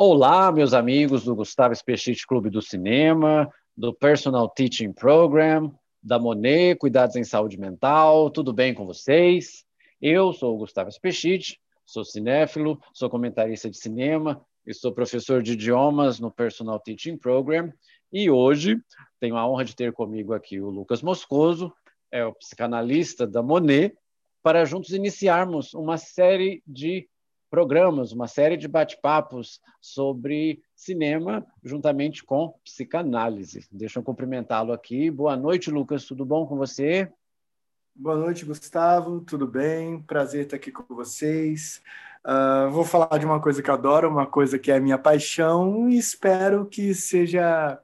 Olá, meus amigos do Gustavo Espechite Clube do Cinema, do Personal Teaching Program, da Monet, Cuidados em Saúde Mental, tudo bem com vocês? Eu sou o Gustavo Espechite, sou cinéfilo, sou comentarista de cinema e sou professor de idiomas no Personal Teaching Program. E hoje tenho a honra de ter comigo aqui o Lucas Moscoso, é o psicanalista da Monet, para juntos iniciarmos uma série de programas, uma série de bate-papos sobre cinema, juntamente com psicanálise. Deixa eu cumprimentá-lo aqui. Boa noite, Lucas. Tudo bom com você? Boa noite, Gustavo. Tudo bem? Prazer estar aqui com vocês. Uh, vou falar de uma coisa que eu adoro, uma coisa que é minha paixão, e espero que seja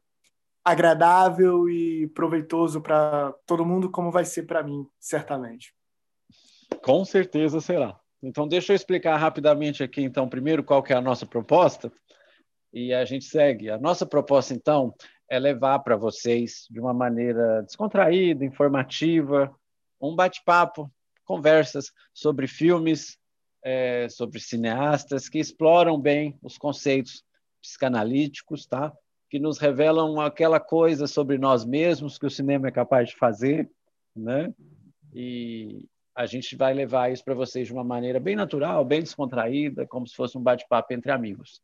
agradável e proveitoso para todo mundo, como vai ser para mim, certamente. Com certeza será. Então, deixa eu explicar rapidamente aqui, então, primeiro qual que é a nossa proposta e a gente segue. A nossa proposta, então, é levar para vocês, de uma maneira descontraída, informativa, um bate-papo, conversas sobre filmes, é, sobre cineastas que exploram bem os conceitos psicanalíticos, tá? que nos revelam aquela coisa sobre nós mesmos que o cinema é capaz de fazer, né? E, a gente vai levar isso para vocês de uma maneira bem natural, bem descontraída, como se fosse um bate-papo entre amigos.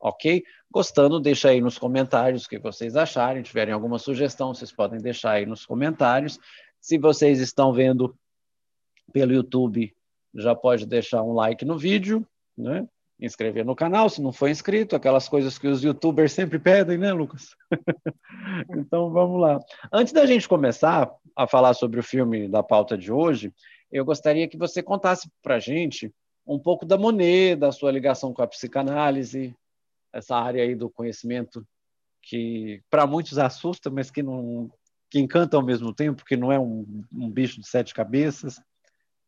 Ok? Gostando, deixa aí nos comentários o que vocês acharem. Tiverem alguma sugestão, vocês podem deixar aí nos comentários. Se vocês estão vendo pelo YouTube, já pode deixar um like no vídeo, né? inscrever no canal, se não for inscrito, aquelas coisas que os youtubers sempre pedem, né, Lucas? então vamos lá. Antes da gente começar a falar sobre o filme da pauta de hoje, eu gostaria que você contasse para a gente um pouco da Monet, da sua ligação com a psicanálise, essa área aí do conhecimento que para muitos assusta, mas que não que encanta ao mesmo tempo, que não é um, um bicho de sete cabeças.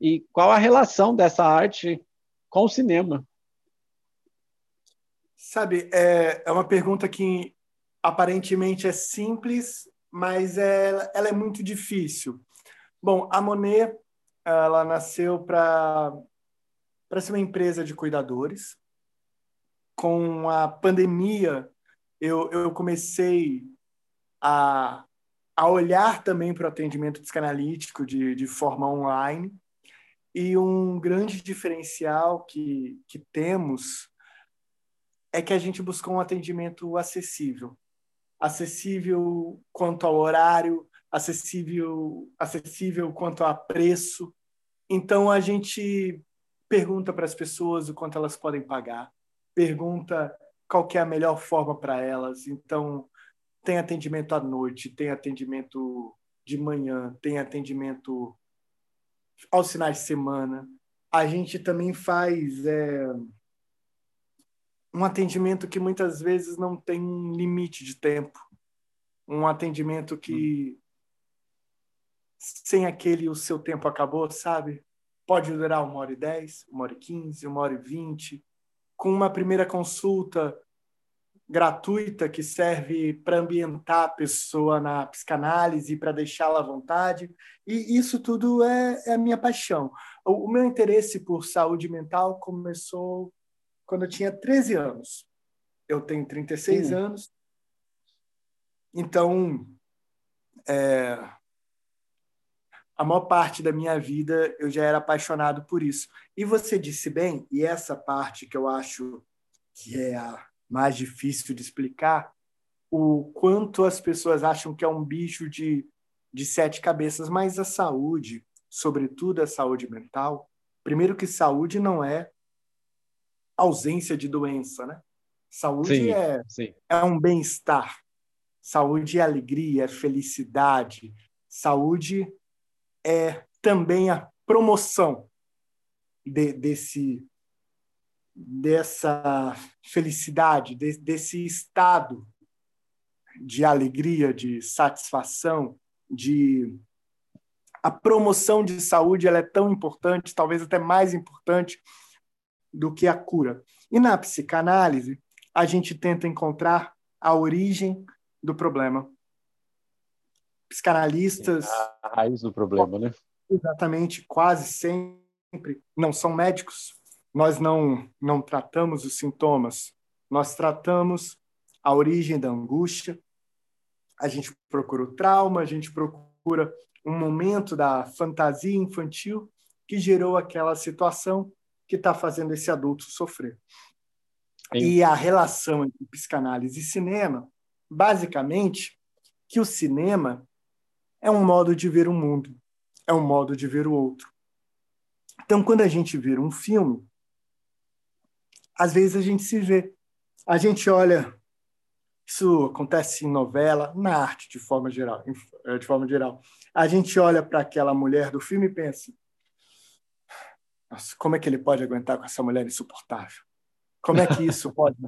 E qual a relação dessa arte com o cinema? Sabe, é, é uma pergunta que aparentemente é simples, mas é, ela é muito difícil. Bom, a Monet ela nasceu para para ser uma empresa de cuidadores. Com a pandemia, eu, eu comecei a, a olhar também para o atendimento psicanalítico de, de forma online. E um grande diferencial que, que temos é que a gente buscou um atendimento acessível. Acessível quanto ao horário, acessível, acessível quanto a preço. Então a gente pergunta para as pessoas o quanto elas podem pagar, pergunta qual é a melhor forma para elas. Então tem atendimento à noite, tem atendimento de manhã, tem atendimento aos finais de semana. A gente também faz é, um atendimento que muitas vezes não tem limite de tempo, um atendimento que sem aquele o seu tempo acabou, sabe? Pode durar uma hora e dez, uma hora e quinze, uma hora e vinte, com uma primeira consulta gratuita que serve para ambientar a pessoa na psicanálise, para deixá-la à vontade. E isso tudo é, é a minha paixão. O, o, meu interesse por saúde mental começou quando eu tinha 13 anos. Eu tenho 36 Sim. anos. Então, é, a maior parte da minha vida eu já era apaixonado por isso. E você disse bem, e essa parte que eu acho que é a mais difícil de explicar, o quanto as pessoas acham que é um bicho de, de sete cabeças, mas a saúde, sobretudo a saúde mental, primeiro que saúde não é ausência de doença, né? Saúde sim, é, sim. é um bem-estar. Saúde é alegria, é felicidade. Saúde é também a promoção de, desse dessa felicidade, de, desse estado de alegria, de satisfação, de a promoção de saúde ela é tão importante, talvez até mais importante do que a cura. E na psicanálise, a gente tenta encontrar a origem do problema psicanalistas. A raiz do problema, né? Exatamente, quase sempre não são médicos. Nós não, não tratamos os sintomas, nós tratamos a origem da angústia, a gente procura o trauma, a gente procura um momento da fantasia infantil que gerou aquela situação que está fazendo esse adulto sofrer. Sim. E a relação entre psicanálise e cinema, basicamente, que o cinema é um modo de ver o mundo, é um modo de ver o outro. Então, quando a gente vê um filme, às vezes a gente se vê. A gente olha, isso acontece em novela, na arte de forma geral, eh, de forma geral. A gente olha para aquela mulher do filme e pensa: Nossa, como é que ele pode aguentar com essa mulher insuportável? Como é que isso pode?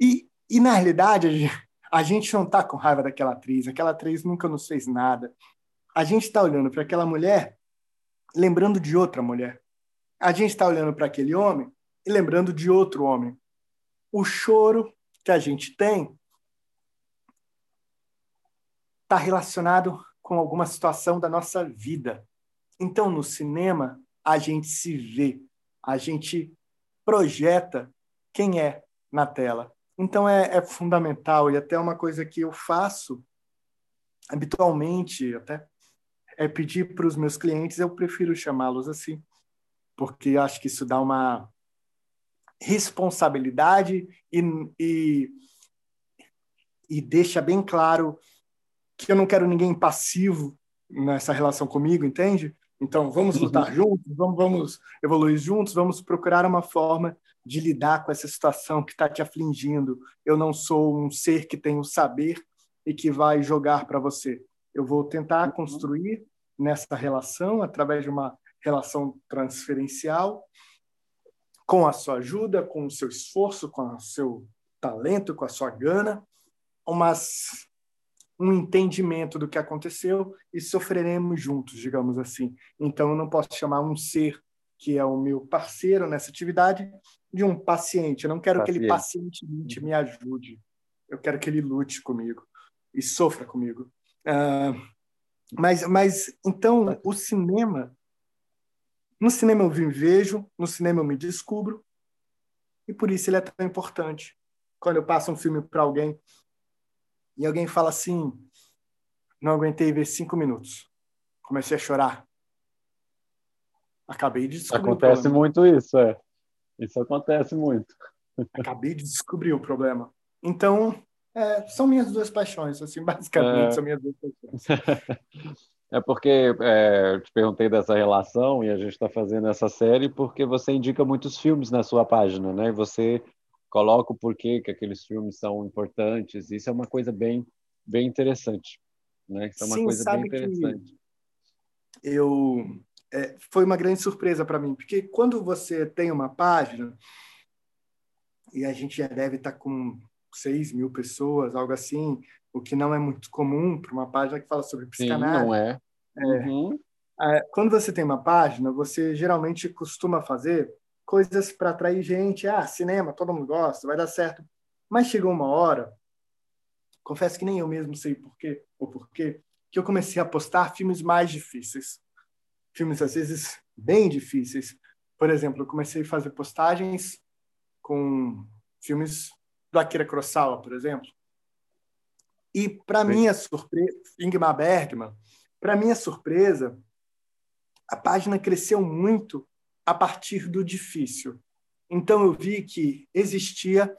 E, e na realidade, a gente, não está com raiva daquela atriz, aquela atriz nunca nos fez nada. A gente está olhando para aquela mulher, lembrando de outra mulher. A gente está olhando para aquele homem e lembrando de outro homem. O choro que a gente tem está relacionado com alguma situação da nossa vida. Então, no cinema, a gente se vê, a gente projeta quem é na tela. Então é, é fundamental e até uma coisa que eu faço habitualmente, até é pedir para os meus clientes, eu prefiro chamá-los assim, porque acho que isso dá uma responsabilidade e, e, e deixa bem claro que eu não quero ninguém passivo nessa relação comigo, entende? Então, vamos uhum. lutar juntos, vamos, vamos evoluir juntos, vamos procurar uma forma de lidar com essa situação que está te afligindo. Eu não sou um ser que tem o saber e que vai jogar para você. Eu vou tentar uhum. construir nessa relação, através de uma relação transferencial, com a sua ajuda, com o seu esforço, com o seu talento, com a sua gana, umas, um entendimento do que aconteceu e sofreremos juntos, digamos assim. Então, eu não posso chamar um ser que é o meu parceiro nessa atividade, de um paciente. Eu não quero paciente. que aquele paciente me ajude. Eu quero que ele lute comigo e sofra comigo. Uh, mas, mas, então, o cinema... No cinema eu me vejo, no cinema eu me descubro, e por isso ele é tão importante. Quando eu passo um filme para alguém e alguém fala assim, não aguentei ver cinco minutos, comecei a chorar. Acabei de descobrir. Acontece muito isso, é. Isso acontece muito. Acabei de descobrir o problema. Então, é, são minhas duas paixões, assim, basicamente é... são minhas duas paixões. É porque é, eu te perguntei dessa relação e a gente está fazendo essa série porque você indica muitos filmes na sua página, né? E você coloca o porquê que aqueles filmes são importantes. Isso é uma coisa bem, bem interessante, né? Isso é uma Sim, coisa bem interessante. Eu é, foi uma grande surpresa para mim, porque quando você tem uma página, e a gente já deve estar tá com 6 mil pessoas, algo assim, o que não é muito comum para uma página que fala sobre psicanálise. Sim, não é. é. Uhum. é. Quando você tem uma página, você geralmente costuma fazer coisas para atrair gente. Ah, cinema, todo mundo gosta, vai dar certo. Mas chegou uma hora, confesso que nem eu mesmo sei porquê, ou porquê, que eu comecei a postar filmes mais difíceis filmes às vezes bem difíceis. Por exemplo, eu comecei a fazer postagens com filmes do Akira Kurosawa, por exemplo. E para minha surpresa, Ingmar Bergman, para minha surpresa, a página cresceu muito a partir do difícil. Então eu vi que existia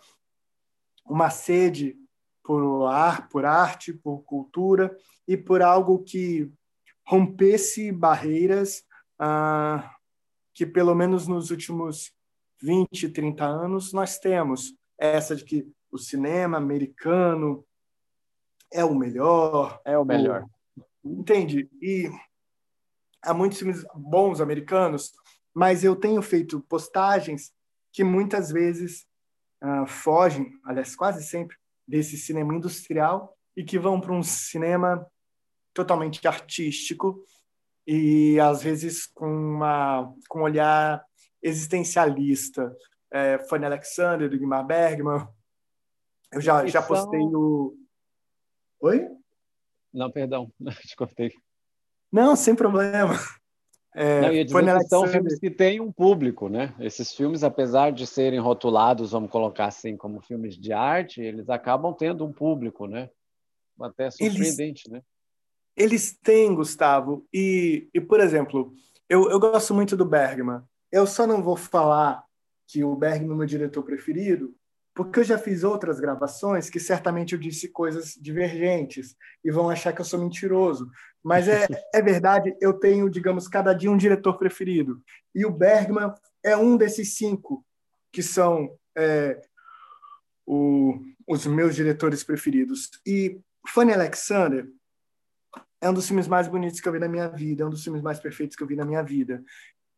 uma sede por ar, por arte, por cultura e por algo que rompesse barreiras ah, que, pelo menos nos últimos 20, 30 anos, nós temos. Essa de que o cinema americano é o melhor. É o melhor. O... Entende? E há muitos filmes bons americanos, mas eu tenho feito postagens que muitas vezes uh, fogem, aliás, quase sempre, desse cinema industrial e que vão para um cinema totalmente artístico e às vezes com uma com um olhar existencialista. É, Fanny Alexander, do Guimar Bergman. Eu já, já postei o. Oi? Não, perdão, te cortei. Não, sem problema. É, Não, dizer que são filmes que têm um público, né? Esses filmes, apesar de serem rotulados, vamos colocar assim, como filmes de arte, eles acabam tendo um público, né? Até surpreendente, eles, né? Eles têm, Gustavo. E, e por exemplo, eu, eu gosto muito do Bergman. Eu só não vou falar que o Bergman é meu diretor preferido, porque eu já fiz outras gravações que certamente eu disse coisas divergentes e vão achar que eu sou mentiroso. Mas é, é verdade, eu tenho, digamos, cada dia um diretor preferido. E o Bergman é um desses cinco que são é, o, os meus diretores preferidos. E Fanny Alexander é um dos filmes mais bonitos que eu vi na minha vida, é um dos filmes mais perfeitos que eu vi na minha vida.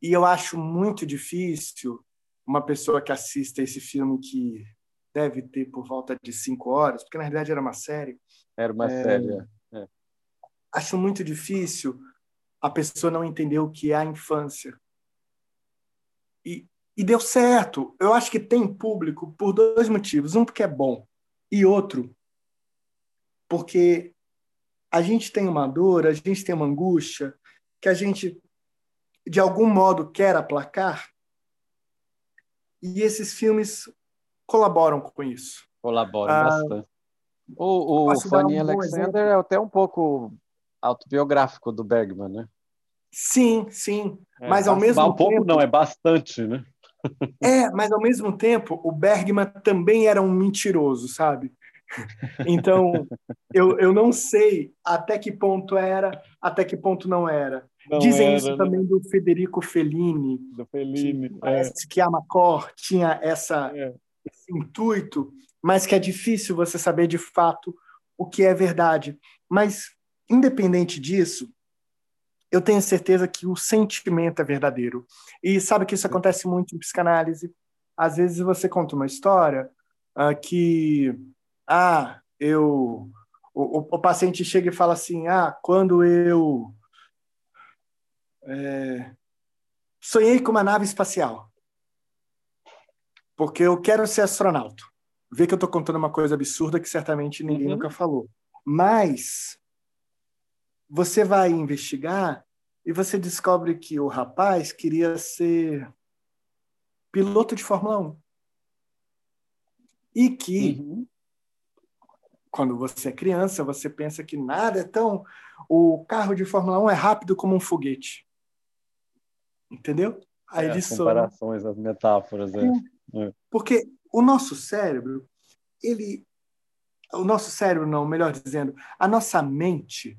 E eu acho muito difícil uma pessoa que assista esse filme que deve ter por volta de cinco horas, porque na realidade era uma série. Era uma é, série. É. é. Acho muito difícil a pessoa não entender o que é a infância. E, e deu certo. Eu acho que tem público por dois motivos. Um, porque é bom, e outro, porque a gente tem uma dor, a gente tem uma angústia que a gente, de algum modo, quer aplacar. E esses filmes colaboram com isso. Colaboram ah, bastante. O, o Fanny um Alexander é até um pouco autobiográfico do Bergman, né? Sim, sim. É, mas ao mesmo um tempo. pouco não, é bastante, né? é, mas ao mesmo tempo, o Bergman também era um mentiroso, sabe? Então, eu, eu não sei até que ponto era, até que ponto não era. Não Dizem era, isso né? também do Federico Fellini. Do Fellini. Que parece é. que a Macor tinha essa, é esse intuito, mas que é difícil você saber de fato o que é verdade. Mas, independente disso, eu tenho certeza que o sentimento é verdadeiro. E sabe que isso acontece muito em psicanálise. Às vezes você conta uma história uh, que, ah, eu. O, o, paciente chega e fala assim: ah, quando eu. É, sonhei com uma nave espacial porque eu quero ser astronauta. Vê que eu estou contando uma coisa absurda que certamente ninguém uhum. nunca falou. Mas você vai investigar e você descobre que o rapaz queria ser piloto de Fórmula 1. E que, uhum. Quando você é criança, você pensa que nada é tão. O carro de Fórmula 1 é rápido como um foguete. Entendeu? Aí é, as comparações, as metáforas. É. É. Porque o nosso cérebro, ele. O nosso cérebro, não, melhor dizendo, a nossa mente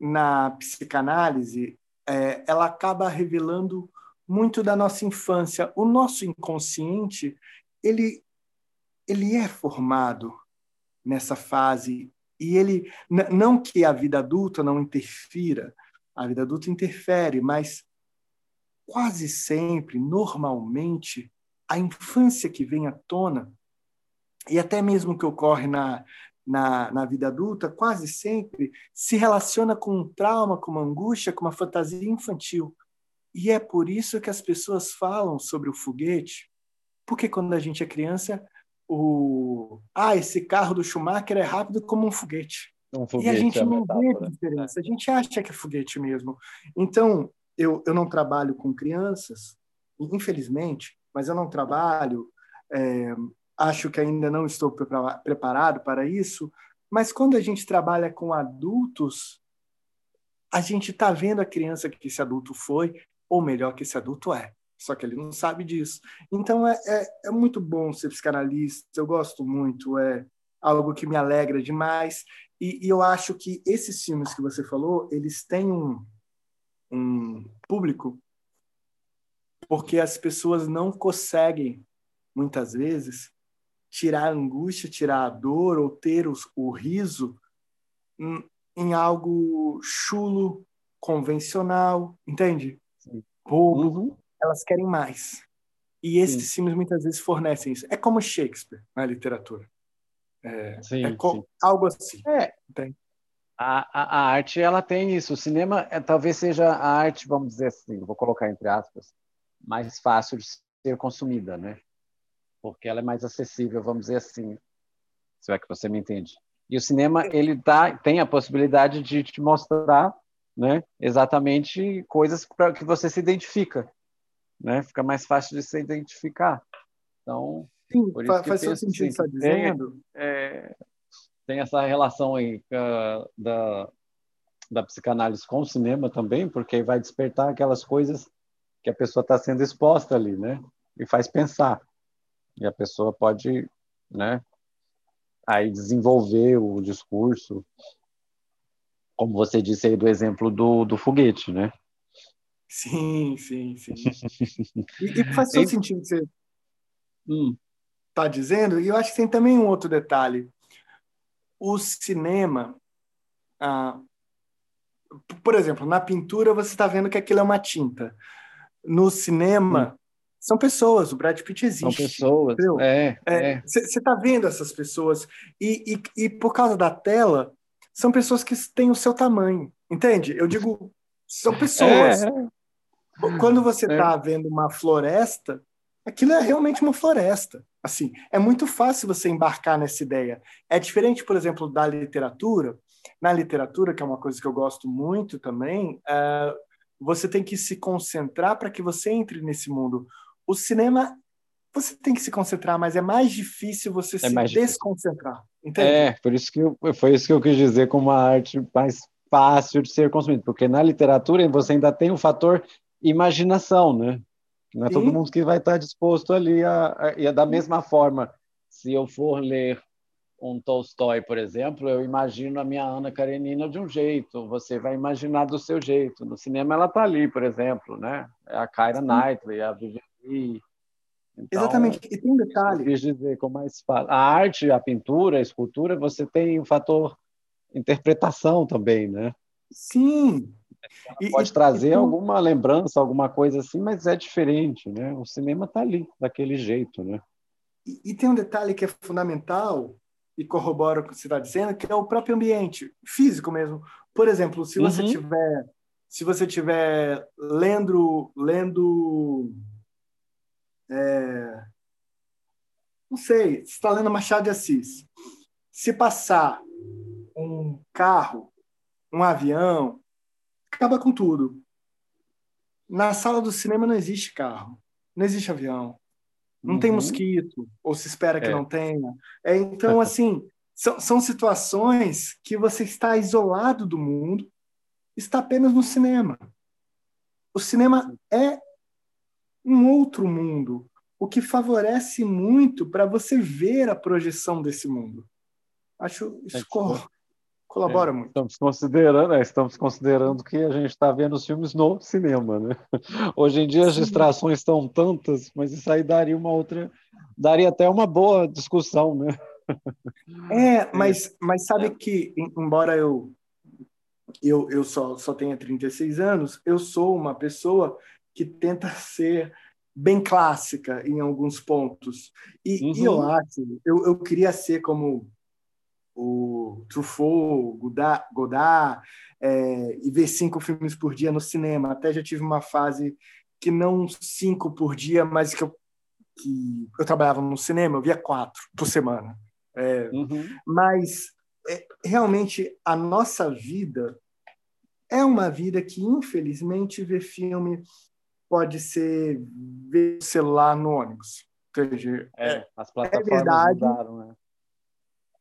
na psicanálise, é, ela acaba revelando muito da nossa infância. O nosso inconsciente, ele, ele é formado nessa fase e ele não que a vida adulta não interfira, a vida adulta interfere, mas quase sempre, normalmente, a infância que vem à tona, e até mesmo que ocorre na, na, na vida adulta, quase sempre se relaciona com um trauma, com uma angústia, com uma fantasia infantil. E é por isso que as pessoas falam sobre o foguete, porque quando a gente é criança, o ah, esse carro do Schumacher é rápido como um foguete. Um foguete e a gente é não vê a diferença, a gente acha que é foguete mesmo. Então, eu, eu não trabalho com crianças, infelizmente, mas eu não trabalho, é, acho que ainda não estou preparado para isso. Mas quando a gente trabalha com adultos, a gente está vendo a criança que esse adulto foi, ou melhor, que esse adulto é. Só que ele não sabe disso. Então é, é, é muito bom ser psicanalista, eu gosto muito, é algo que me alegra demais. E, e eu acho que esses filmes que você falou, eles têm um, um público porque as pessoas não conseguem, muitas vezes, tirar a angústia, tirar a dor ou ter o, o riso em, em, algo chulo, convencional, entende? Bobo. Uhum. Elas querem mais. E esses sim. filmes muitas vezes fornecem isso. É como Shakespeare na literatura. É, sim, é sim. algo assim. É. A, a, a, arte ela tem isso. O cinema é, talvez seja a arte, vamos dizer assim, vou colocar entre aspas, mais fácil de ser consumida, né? Porque ela é mais acessível, vamos dizer assim, se é que você me entende. E o cinema ele tá, tem a possibilidade de te mostrar né? Exatamente coisas para que você se identifica, né? Fica mais fácil de se identificar. Então, Sim, faz, todo sentido assim, está dizendo. Tem, é, tem essa relação aí uh, da, da psicanálise com o cinema também, porque vai despertar aquelas coisas que a pessoa está sendo exposta ali, né? E faz pensar. E a pessoa pode, né? Aí desenvolver o discurso, como você disse aí do exemplo do, do foguete, né? Sim, sim, sim. e, e faz todo sentido você está hum. dizendo, e eu acho que tem também um outro detalhe. O cinema, ah, por exemplo, na pintura você está vendo que aquilo é uma tinta. No cinema, hum. são pessoas, o Brad Pitt existe. São pessoas, Você é, é. está é. vendo essas pessoas, e, e, e por causa da tela, são pessoas que têm o seu tamanho, entende? Eu digo, são pessoas. É. Quando você está é. vendo uma floresta, aquilo é realmente uma floresta. Assim, é muito fácil você embarcar nessa ideia. É diferente, por exemplo, da literatura. Na literatura, que é uma coisa que eu gosto muito também, é, você tem que se concentrar para que você entre nesse mundo. O cinema, você tem que se concentrar, mas é mais difícil você é se desconcentrar. Entende? É, por isso que eu, foi isso que eu quis dizer como uma arte mais fácil de ser consumida, porque na literatura você ainda tem o fator imaginação, né? Não é Sim. todo mundo que vai estar disposto ali a, a, e da mesma forma, se eu for ler um Tolstói, por exemplo, eu imagino a minha Ana Karenina de um jeito, você vai imaginar do seu jeito. No cinema ela está ali, por exemplo, né? É a Kyra Knightley, a Vivian então, Exatamente. E tem um detalhe. Eu quis dizer com mais A arte, a pintura, a escultura, você tem um fator interpretação também, né? Sim, e, pode trazer e, alguma lembrança, alguma coisa assim, mas é diferente, né? O cinema está ali, daquele jeito, né? E, e, tem um detalhe que é fundamental e corrobora o que você está dizendo, que é o próprio ambiente físico mesmo. Por exemplo, se você uhum. tiver se você tiver lendo lendo é, não sei, está lendo Machado de Assis, se passar um carro, um avião, acaba com tudo. Na sala do cinema não existe carro, não existe avião, não uhum. tem mosquito, ou se espera que é. não tenha. É, então, assim, são, são situações que você está isolado do mundo, está apenas no cinema. O cinema é um outro mundo, o que favorece muito para você ver a projeção desse mundo. Acho isso é, colabora é, muito. Estamos considerando, é, estamos considerando que a gente está vendo os filmes no cinema, né? Hoje em dia as distrações estão tantas, mas isso aí daria uma outra, daria até uma boa discussão, né? É, mas, mas sabe que, embora eu eu, eu só, só tenha 36 anos, eu sou uma pessoa que tenta ser bem clássica em alguns pontos. E, uhum. e eu uhum. acho, eu, eu queria ser como o Truffaut, Godard, Godard é, e ver cinco filmes por dia no cinema. Até já tive uma fase que não cinco por dia, mas que eu, que eu trabalhava no cinema, eu via quatro por semana. É, uhum. Mas é, realmente a nossa vida é uma vida que, infelizmente, ver filme pode ser ver celular no ônibus. é, as plataformas é verdade, mudaram, né?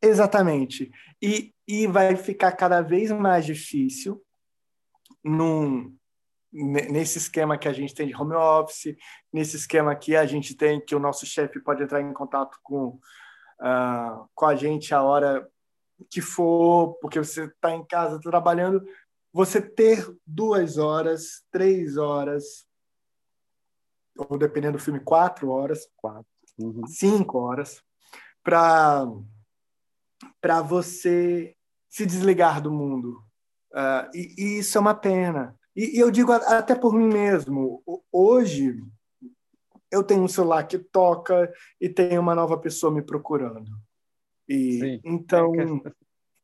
Exatamente. E, e vai ficar cada vez mais difícil num, nesse esquema que a gente tem de home office, nesse esquema que a gente tem que o nosso chefe pode entrar em contato com, uh, com a gente a hora que for, porque você está em casa trabalhando, você ter duas horas, três horas, ou dependendo do filme, quatro horas, quatro, uhum. cinco horas, para para você se desligar do mundo. Uh, e, e, isso é uma pena. E, e eu digo até por mim mesmo. Hoje, eu tenho um celular que toca e tem uma nova pessoa me procurando. E Sim. então é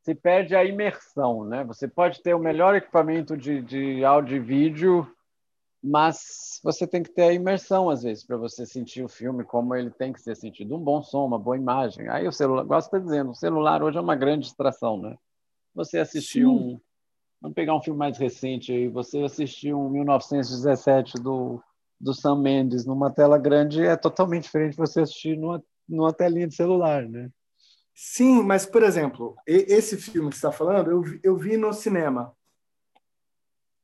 se perde a imersão, né? Você pode ter o melhor equipamento de, de áudio e vídeo mas você tem que ter a imersão às vezes para você sentir o filme como ele tem que ser sentido, um bom som, uma boa imagem. Aí o celular, gosto de dizendo, o celular hoje é uma grande distração, né? Você assistir um, Vamos pegar um filme mais recente aí. Você assistiu um 1917 do, do Sam Mendes numa tela grande é totalmente diferente de você assistir numa, numa telinha de celular, né? Sim, mas, por exemplo, esse filme que está falando, eu, eu vi no cinema.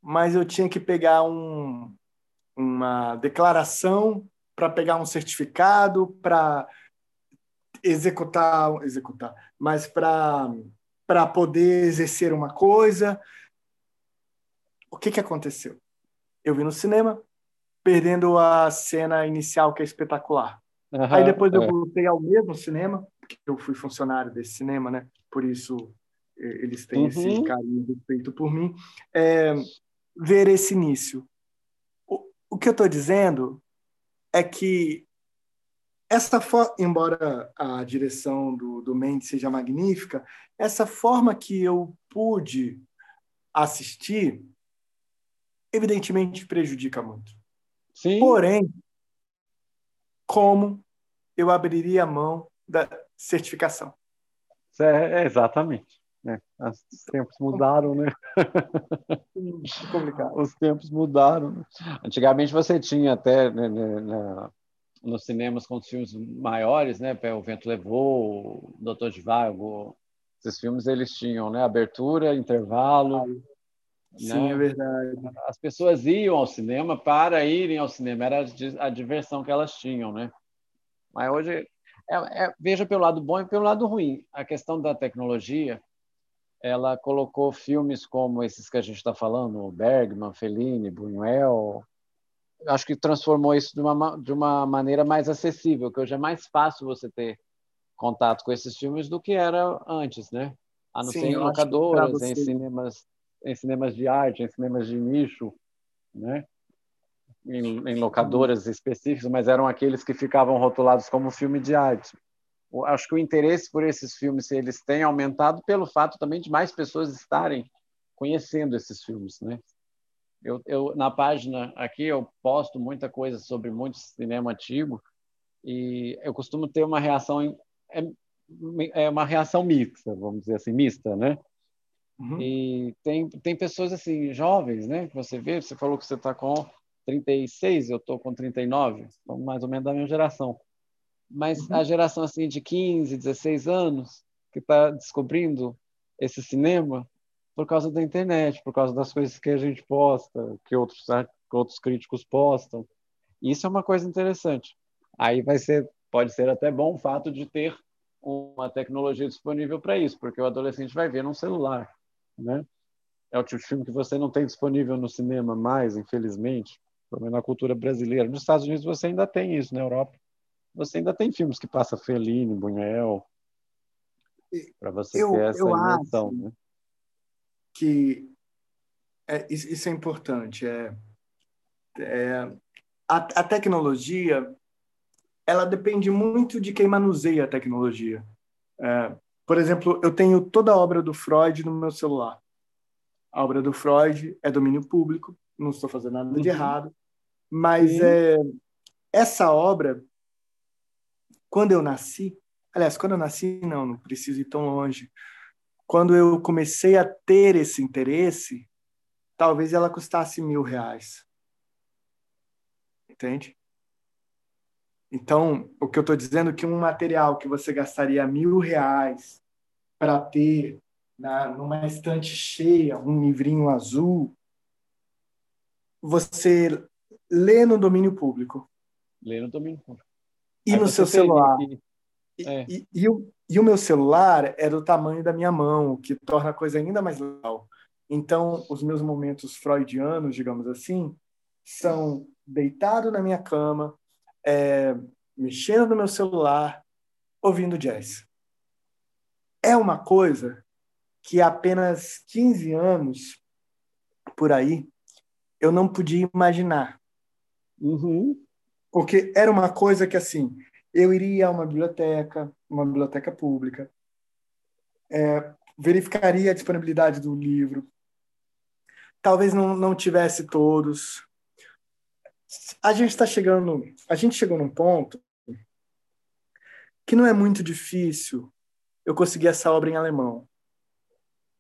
Mas eu tinha que pegar um, uma declaração para pegar um certificado, para executar, executar, mas para para poder exercer uma coisa. O que que aconteceu? Eu vi no cinema, perdendo a cena inicial que é espetacular. Uhum, Aí depois é. eu voltei ao mesmo cinema, porque eu fui funcionário desse cinema, né? Por isso eles têm uhum. esse carinho respeito por mim. É, ver esse início. O, o que eu estou dizendo é que essa embora a direção do, do Mendes seja magnífica, essa forma que eu pude assistir, evidentemente prejudica muito. Sim. Porém, como eu abriria a mão da certificação? É, exatamente. Né? Os tempos mudaram, né? complicado. Os tempos mudaram. Antigamente você tinha até né, né, nos cinemas com os filmes maiores, né? O Vento Levou, Doutor de Vago, esses filmes eles tinham, né? Abertura, intervalo. Sim, né? é verdade. As pessoas iam ao cinema para irem ao cinema, era a diversão que elas tinham, né? Mas hoje, é, é, veja pelo lado bom e pelo lado ruim. A questão da tecnologia, ela colocou filmes como esses que a gente está falando, Bergman, Fellini, Buñuel, acho que transformou isso de uma, de uma maneira mais acessível, que hoje é mais fácil você ter contato com esses filmes do que era antes, né? A não Sim, ser em locadoras, em cinemas, em cinemas de arte, em cinemas de nicho, né? Em, em locadoras específicas, mas eram aqueles que ficavam rotulados como filme de arte. Acho que o interesse por esses filmes eles têm aumentado pelo fato também de mais pessoas estarem conhecendo esses filmes, né? Eu, eu, na página aqui eu posto muita coisa sobre muito cinema antigo e eu costumo ter uma reação é, é uma reação mista, vamos dizer assim, mista, né? Uhum. E tem tem pessoas assim jovens, né? Que você vê, você falou que você está com 36, eu estou com 39, então mais ou menos da mesma geração. Mas uhum. a geração assim de 15, 16 anos que está descobrindo esse cinema por causa da internet, por causa das coisas que a gente posta, que outros, que outros críticos postam. Isso é uma coisa interessante. Aí vai ser, pode ser até bom o fato de ter uma tecnologia disponível para isso, porque o adolescente vai ver num celular, né? É o tipo de filme que você não tem disponível no cinema mais, infelizmente, pelo menos na cultura brasileira. Nos Estados Unidos você ainda tem isso, na Europa você ainda tem filmes que passa Fellini, Buñuel, para você eu, ter essa imersão, acho, né? que é, isso é importante. É, é a, a, tecnologia ela depende muito de quem manuseia a tecnologia. É, por exemplo, eu tenho toda a obra do Freud no meu celular. A obra do Freud é domínio público, não estou fazendo nada de uhum. errado, mas é, essa obra, quando eu nasci, aliás, quando eu nasci, não, não preciso ir tão longe, quando eu comecei a ter esse interesse, talvez ela custasse mil reais. Entende? Então, o que eu estou dizendo é que um material que você gastaria mil reais para ter na, numa estante cheia, um livrinho azul, você lê no domínio público. Lê no domínio público. E Aí no seu celular. É. E, e, o, e o meu celular é do tamanho da minha mão, o que torna a coisa ainda mais legal. Então, os meus momentos freudianos, digamos assim, são deitado na minha cama, é, mexendo no meu celular, ouvindo jazz. É uma coisa que há apenas 15 anos, por aí, eu não podia imaginar. Uhum. Porque era uma coisa que, assim, eu iria a uma biblioteca, uma biblioteca pública, é, verificaria a disponibilidade do livro, talvez não, não tivesse todos. A gente está chegando, a gente chegou num ponto que não é muito difícil eu conseguir essa obra em alemão.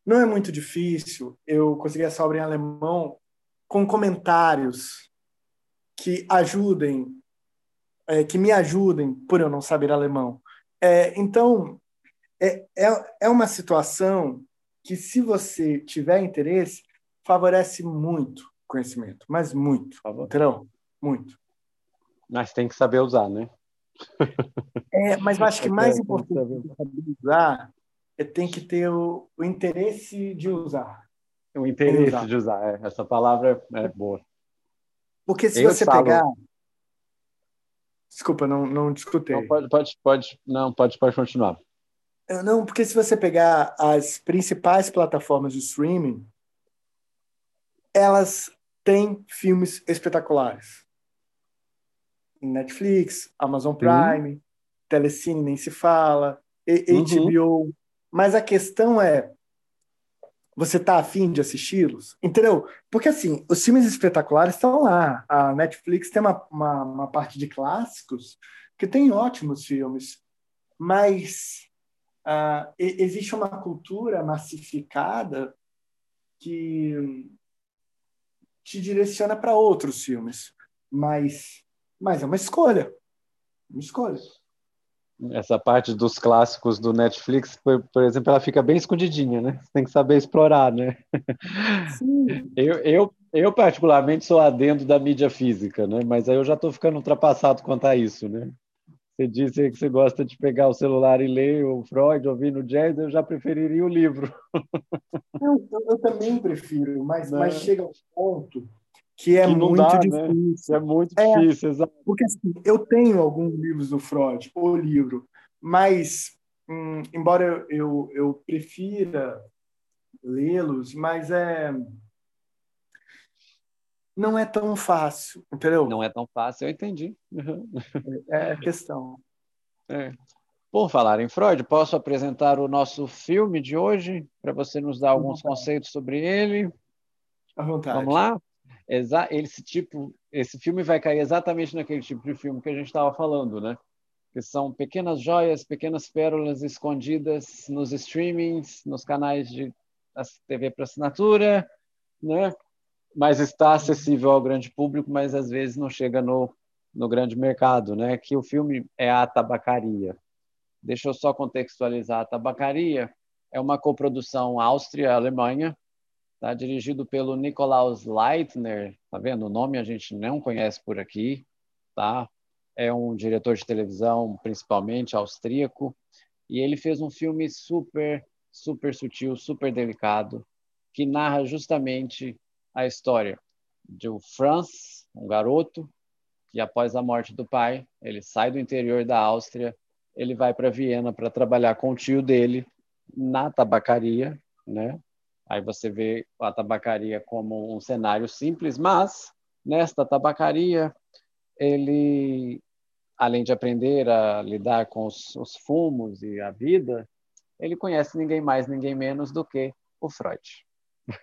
não é muito difícil eu conseguir essa obra em alemão com comentários que ajudem, é, que me ajudem por eu não saber alemão. É, então, é, é, é uma situação que, se você tiver interesse, favorece muito conhecimento, mas muito, entendeu? Muito. Mas tem que saber usar, né? É, mas eu acho que mais importante que saber usar é tem que ter o, o interesse de usar. O interesse usar. de usar, é, essa palavra é boa. Porque se eu você falo... pegar. Desculpa, não, não discutei. Não, pode, pode, pode, não, pode, pode continuar. Não, porque se você pegar as principais plataformas de streaming, elas têm filmes espetaculares. Netflix, Amazon Prime, uhum. Telecine nem se fala, HBO. Uhum. Mas a questão é, você tá afim de assisti-los? Entendeu? Porque assim, os filmes espetaculares estão lá. A Netflix tem uma, uma, uma parte de clássicos que tem ótimos filmes, mas uh, existe uma cultura massificada que te direciona para outros filmes, mas, mas é uma escolha, uma escolha. Essa parte dos clássicos do Netflix, por, por exemplo, ela fica bem escondidinha, né? Você tem que saber explorar, né? Sim. Eu, eu, eu particularmente sou adendo da mídia física, né? Mas aí eu já estou ficando ultrapassado quanto a isso, né? Você disse que você gosta de pegar o celular e ler o Freud, ouvir no jazz, eu já preferiria o livro. Eu, eu também prefiro, mas, né? mas chega um ponto que é que muito dá, né? difícil. Né? É muito é, difícil, exato. Porque assim, eu tenho alguns livros do Freud, o livro, mas hum, embora eu, eu, eu prefira lê-los, mas é não é tão fácil, entendeu? Não é tão fácil, eu entendi. É a questão. É. Por falar em Freud, posso apresentar o nosso filme de hoje para você nos dar alguns conceitos sobre ele? À vontade. Vamos lá? Esse tipo, esse filme vai cair exatamente naquele tipo de filme que a gente estava falando, né? Que são pequenas joias, pequenas pérolas escondidas nos streamings, nos canais de TV para assinatura, né? mas está acessível ao grande público, mas às vezes não chega no, no grande mercado, né? Que o filme é a tabacaria. Deixa eu só contextualizar a tabacaria. É uma coprodução Áustria-Alemanha, tá? Dirigido pelo Nikolaus Leitner. Tá vendo? O nome a gente não conhece por aqui, tá? É um diretor de televisão, principalmente austríaco, e ele fez um filme super, super sutil, super delicado, que narra justamente a história de um Franz, um garoto, que após a morte do pai, ele sai do interior da Áustria, ele vai para Viena para trabalhar com o tio dele na tabacaria, né? Aí você vê a tabacaria como um cenário simples, mas nesta tabacaria ele, além de aprender a lidar com os, os fumos e a vida, ele conhece ninguém mais, ninguém menos do que o Freud.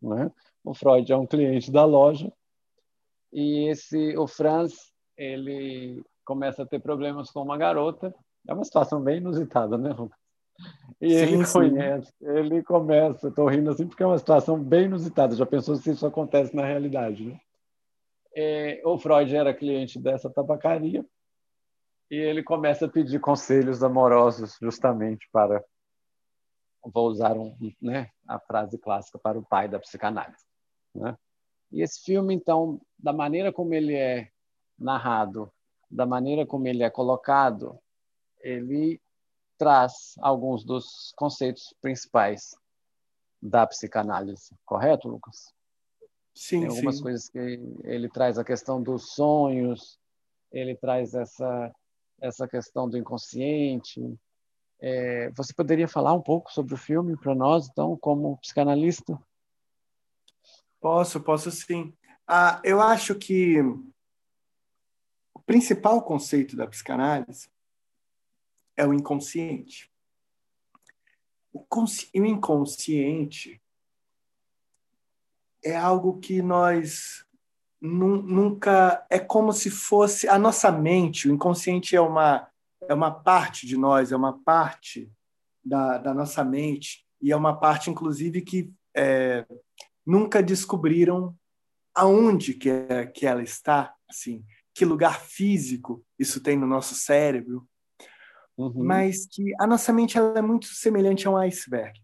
né? O Freud é um cliente da loja e esse o Franz ele começa a ter problemas com uma garota. É uma situação bem inusitada, né, Lucas? E sim, ele sim. conhece, ele começa, estou rindo assim porque é uma situação bem inusitada. Já pensou se isso acontece na realidade, né? É, o Freud era cliente dessa tabacaria e ele começa a pedir conselhos amorosos justamente para vou usar um, né, a frase clássica para o pai da psicanálise. Né? E esse filme, então, da maneira como ele é narrado, da maneira como ele é colocado, ele traz alguns dos conceitos principais da psicanálise, correto, Lucas? Sim, Tem algumas sim. coisas que ele traz a questão dos sonhos, ele traz essa essa questão do inconsciente. É, você poderia falar um pouco sobre o filme para nós, então, como psicanalista? Posso, posso sim. Ah, eu acho que o principal conceito da psicanálise é o inconsciente. O, o inconsciente é algo que nós nunca é como se fosse a nossa mente. O inconsciente é uma é uma parte de nós, é uma parte da, da nossa mente e é uma parte, inclusive, que é, nunca descobriram aonde que, é, que ela está, assim, que lugar físico isso tem no nosso cérebro, uhum. mas que a nossa mente ela é muito semelhante a um iceberg.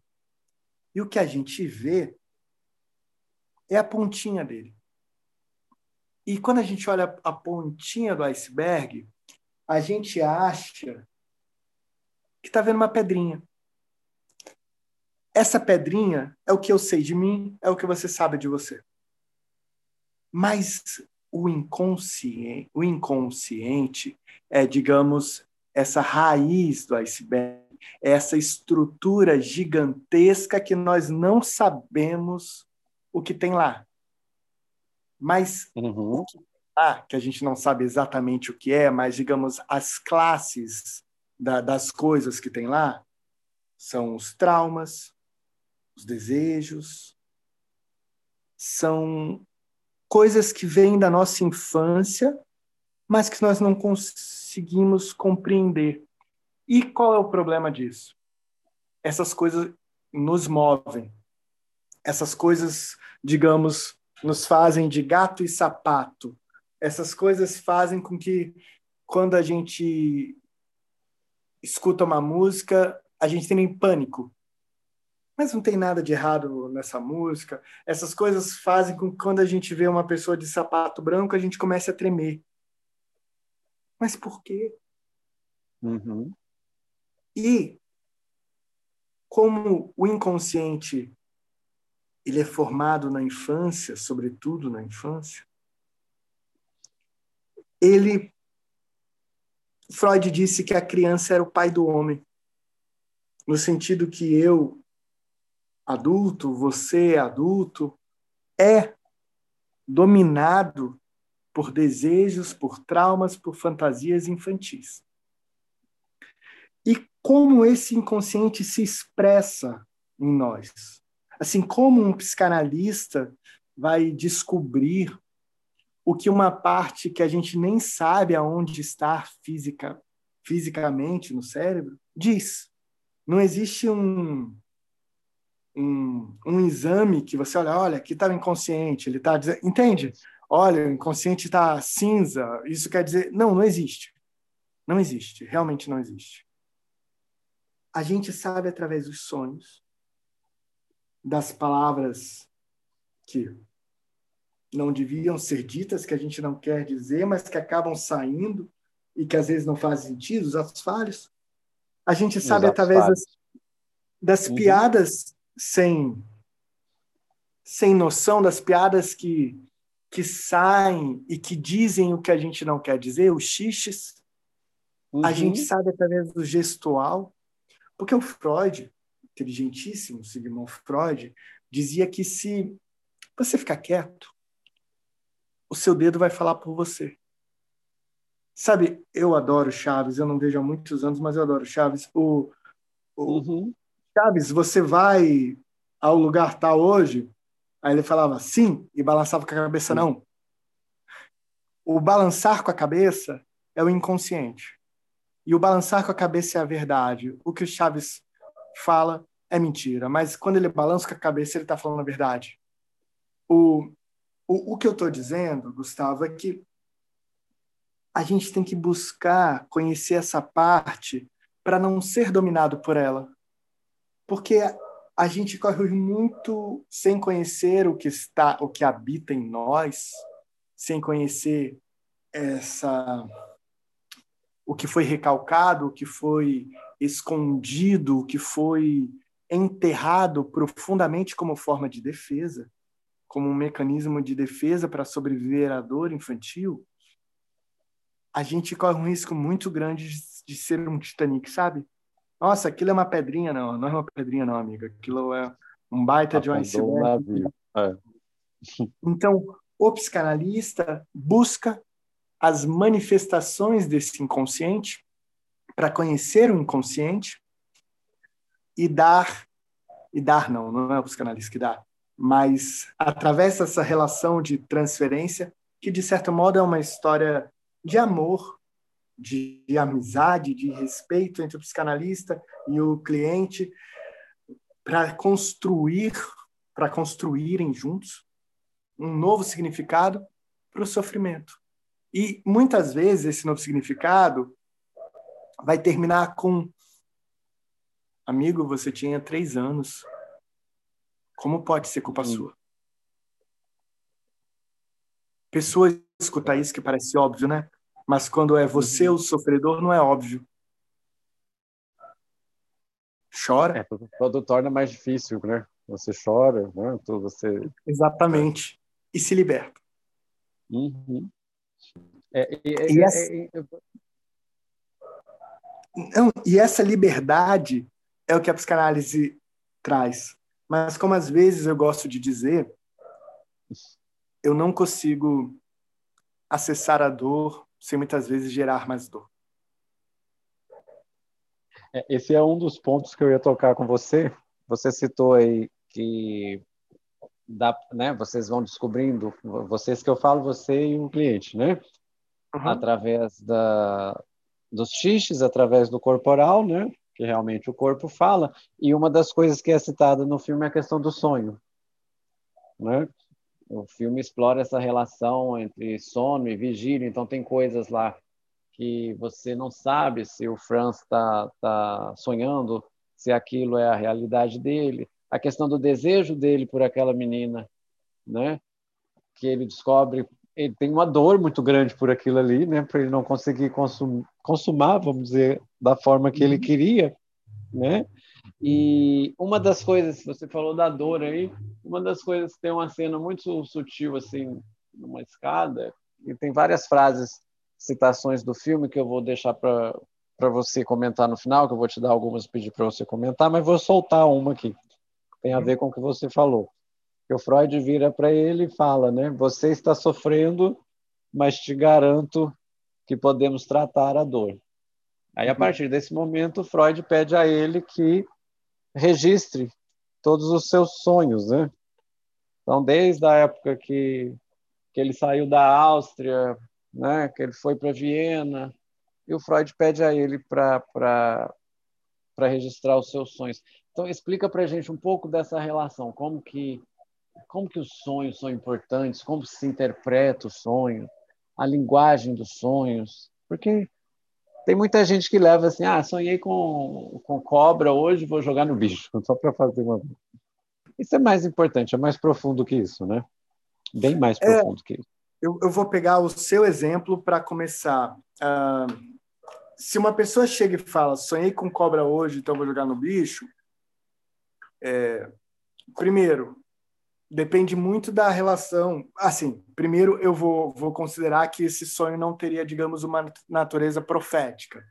E o que a gente vê é a pontinha dele. E quando a gente olha a pontinha do iceberg, a gente acha que está vendo uma pedrinha. Essa pedrinha é o que eu sei de mim, é o que você sabe de você. Mas o inconsciente, o inconsciente é, digamos, essa raiz do iceberg, essa estrutura gigantesca que nós não sabemos o que tem lá. Mas uhum. o que lá, que a gente não sabe exatamente o que é, mas digamos as classes da, das coisas que tem lá são os traumas, os desejos, são coisas que vêm da nossa infância, mas que nós não conseguimos compreender. E qual é o problema disso? Essas coisas nos movem. Essas coisas, digamos, nos fazem de gato e sapato. Essas coisas fazem com que, quando a gente escuta uma música, a gente tem em pânico. Mas não tem nada de errado nessa música. Essas coisas fazem com que, quando a gente vê uma pessoa de sapato branco, a gente comece a tremer. Mas por quê? Uhum. E como o inconsciente ele é formado na infância, sobretudo na infância, ele Freud disse que a criança era o pai do homem, no sentido que eu, adulto, você, adulto, é dominado por desejos, por traumas, por fantasias infantis. E como esse inconsciente se expressa em nós? Assim como um psicanalista vai descobrir o que uma parte que a gente nem sabe aonde está física, fisicamente no cérebro diz. Não existe um, um, um exame que você olha, olha, aqui está o inconsciente, ele está dizendo, entende? Olha, o inconsciente está cinza, isso quer dizer, não, não existe. Não existe, realmente não existe. A gente sabe através dos sonhos, das palavras que não deviam ser ditas, que a gente não quer dizer, mas que acabam saindo e que às vezes não fazem sentido, os atos falhos. A gente sabe através das, das uhum. piadas sem sem noção, das piadas que que saem e que dizem o que a gente não quer dizer, os xixes. Uhum. A gente sabe através do gestual, porque o Freud, inteligentíssimo Sigmund Freud, dizia que se você ficar quieto, o seu dedo vai falar por você. Sabe, eu adoro Chaves, eu não vejo há muitos anos, mas eu adoro Chaves. O, o uhum. Chaves, você vai ao lugar tal hoje? Aí ele falava sim e balançava com a cabeça não. O balançar com a cabeça é o inconsciente. E o balançar com a cabeça é a verdade. O que o Chaves fala é mentira, mas quando ele balança com a cabeça, ele está falando a verdade. O, o, o que eu estou dizendo, Gustavo, é que a gente tem que buscar conhecer essa parte para não ser dominado por ela. Porque a gente corre muito sem conhecer o que está, o que habita em nós, sem conhecer essa o que foi recalcado, o que foi escondido, o que foi enterrado profundamente como forma de defesa como um mecanismo de defesa para sobreviver à dor infantil, a gente corre um risco muito grande de, ser um Titanic, sabe? Nossa, aquilo é uma pedrinha, não. Não é uma pedrinha, não, amiga. Aquilo é um baita de um iceberg. É. Então, o psicanalista busca as manifestações desse inconsciente para conhecer o inconsciente e dar e dar não, não é o psicanalista que dá, mas através dessa relação de transferência, que de certo modo é uma história de amor, de, de amizade, de respeito entre o psicanalista e o cliente, para construir, para construírem juntos um novo significado para o sofrimento. E muitas vezes esse novo significado vai terminar com amigo, você tinha três anos. Como pode ser culpa sua? Pessoas escutar isso que parece óbvio, né? Mas quando é você uhum. o sofredor, não é óbvio. Chora. É, quando torna mais difícil, né? Você chora, né? Então você... Exatamente. E se liberta. Uhum. É, é, é, e, essa... É, é, não, e essa liberdade é o que a psicanálise traz. Mas como às vezes eu gosto de dizer, eu não consigo acessar a dor sem muitas vezes gerar mais dor. Esse é um dos pontos que eu ia tocar com você. Você citou aí que dá, né, vocês vão descobrindo, vocês que eu falo, você e um cliente, né? Uhum. Através da, dos xixes, através do corporal, né? Que realmente o corpo fala. E uma das coisas que é citada no filme é a questão do sonho, né? O filme explora essa relação entre sono e vigília, então tem coisas lá que você não sabe se o Franz está tá sonhando, se aquilo é a realidade dele. A questão do desejo dele por aquela menina, né? Que ele descobre, ele tem uma dor muito grande por aquilo ali, né? Para ele não conseguir consum, consumar, vamos dizer, da forma que ele uhum. queria, né? E uma das coisas, você falou da dor aí, uma das coisas tem uma cena muito sutil assim, numa escada, e tem várias frases citações do filme que eu vou deixar para para você comentar no final, que eu vou te dar algumas pedir para você comentar, mas vou soltar uma aqui. Tem a ver com o que você falou. Que o Freud vira para ele e fala, né? Você está sofrendo, mas te garanto que podemos tratar a dor. Aí a uhum. partir desse momento, Freud pede a ele que registre todos os seus sonhos, né? Então, desde a época que que ele saiu da Áustria né, que ele foi para Viena, e o Freud pede a ele para registrar os seus sonhos. Então, explica para a gente um pouco dessa relação, como que, como que os sonhos são importantes, como se interpreta o sonho, a linguagem dos sonhos, porque tem muita gente que leva assim, ah, sonhei com, com cobra hoje, vou jogar no bicho, só para fazer uma... Isso é mais importante, é mais profundo que isso, né? Bem mais é, profundo é, que isso eu, eu vou pegar o seu exemplo para começar. Uh, se uma pessoa chega e fala, sonhei com cobra hoje, então vou jogar no bicho, é, primeiro, depende muito da relação. Assim, primeiro eu vou, vou considerar que esse sonho não teria, digamos, uma natureza profética.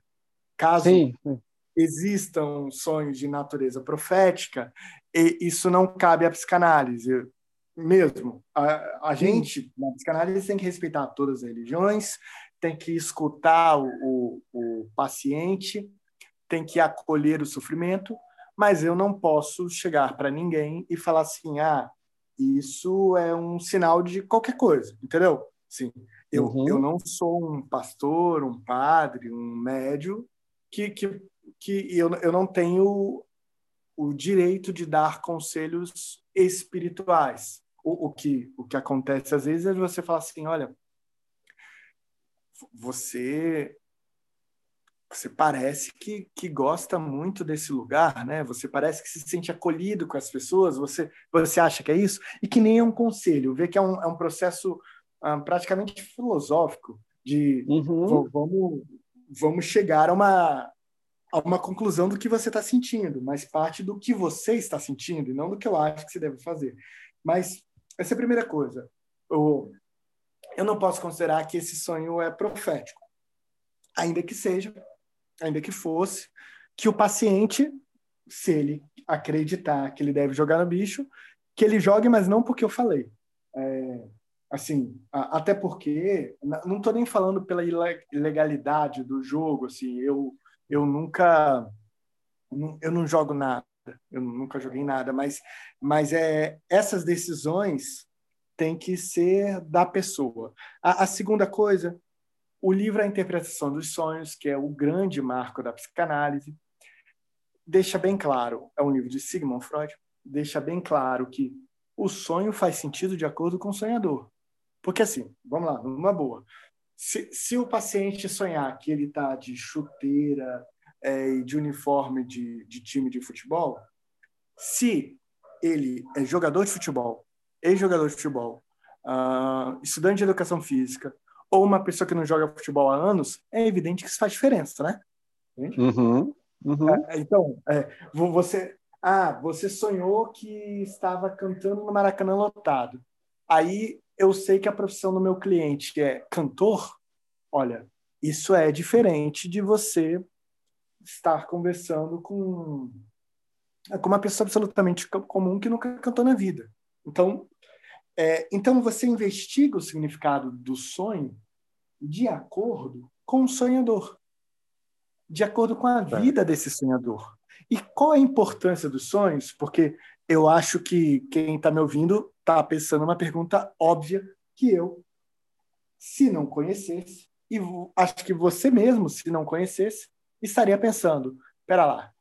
Caso sim, sim. existam sonhos de natureza profética, isso não cabe à psicanálise mesmo. A, a gente, na psicanálise, tem que respeitar todas as religiões, tem que escutar o, o, o paciente, tem que acolher o sofrimento, mas eu não posso chegar para ninguém e falar assim, ah, isso é um sinal de qualquer coisa, entendeu? Sim. Eu, uhum. eu não sou um pastor, um padre, um médio que, que, que eu, eu não tenho o direito de dar conselhos espirituais. O, o, que, o que acontece às vezes é você falar assim, olha, você você parece que, que gosta muito desse lugar, né? Você parece que se sente acolhido com as pessoas, você, você acha que é isso? E que nem é um conselho, vê que é um, é um processo ah, praticamente filosófico de uhum. vamos, vamos chegar a uma, a uma conclusão do que você está sentindo, mas parte do que você está sentindo e não do que eu acho que você deve fazer. Mas essa é a primeira coisa. Eu, eu não posso considerar que esse sonho é profético, ainda que seja, ainda que fosse, que o paciente, se ele acreditar que ele deve jogar no bicho, que ele jogue, mas não porque eu falei. É, assim, até porque não estou nem falando pela ilegalidade do jogo, assim, eu eu nunca eu não jogo nada, eu nunca joguei nada, mas mas é essas decisões têm que ser da pessoa. A, a segunda coisa, o livro A Interpretação dos Sonhos, que é o grande marco da psicanálise, deixa bem claro, é um livro de Sigmund Freud, deixa bem claro que o sonho faz sentido de acordo com o sonhador. Porque assim, vamos lá, numa boa. Se, se o paciente sonhar que ele está de chuteira é, e de uniforme de, de time de futebol, se ele é jogador de futebol, ex-jogador de futebol, uh, estudante de educação física, ou uma pessoa que não joga futebol há anos, é evidente que isso faz diferença, né? Uhum, uhum. É, então, é, você, ah, você sonhou que estava cantando no Maracanã lotado. Aí eu sei que a profissão do meu cliente é cantor. Olha, isso é diferente de você estar conversando com, com uma pessoa absolutamente comum que nunca cantou na vida. Então, é, então você investiga o significado do sonho de acordo com o sonhador, de acordo com a vida desse sonhador. E qual a importância dos sonhos? Porque eu acho que quem está me ouvindo está pensando uma pergunta óbvia que eu, se não conhecesse, e acho que você mesmo, se não conhecesse, estaria pensando: pera lá,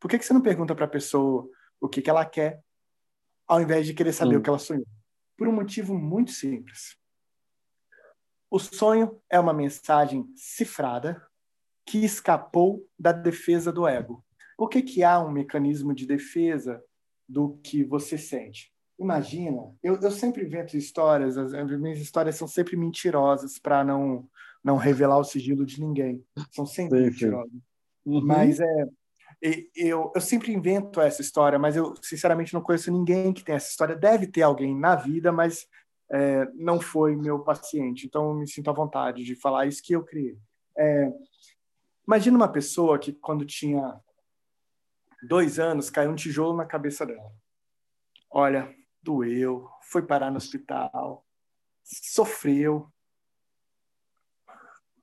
por que, que você não pergunta para a pessoa o que, que ela quer, ao invés de querer saber o que ela sonhou? Por um motivo muito simples. O sonho é uma mensagem cifrada que escapou da defesa do ego. Por que, que há um mecanismo de defesa do que você sente? Imagina, eu, eu sempre invento histórias, as, as minhas histórias são sempre mentirosas para não, não revelar o sigilo de ninguém. São sempre sim, mentirosas. Uhum. Mas é, eu, eu sempre invento essa história, mas eu sinceramente não conheço ninguém que tenha essa história. Deve ter alguém na vida, mas é, não foi meu paciente. Então me sinto à vontade de falar isso que eu criei. É, imagina uma pessoa que quando tinha dois anos caiu um tijolo na cabeça dela. Olha, doeu, foi parar no hospital, sofreu.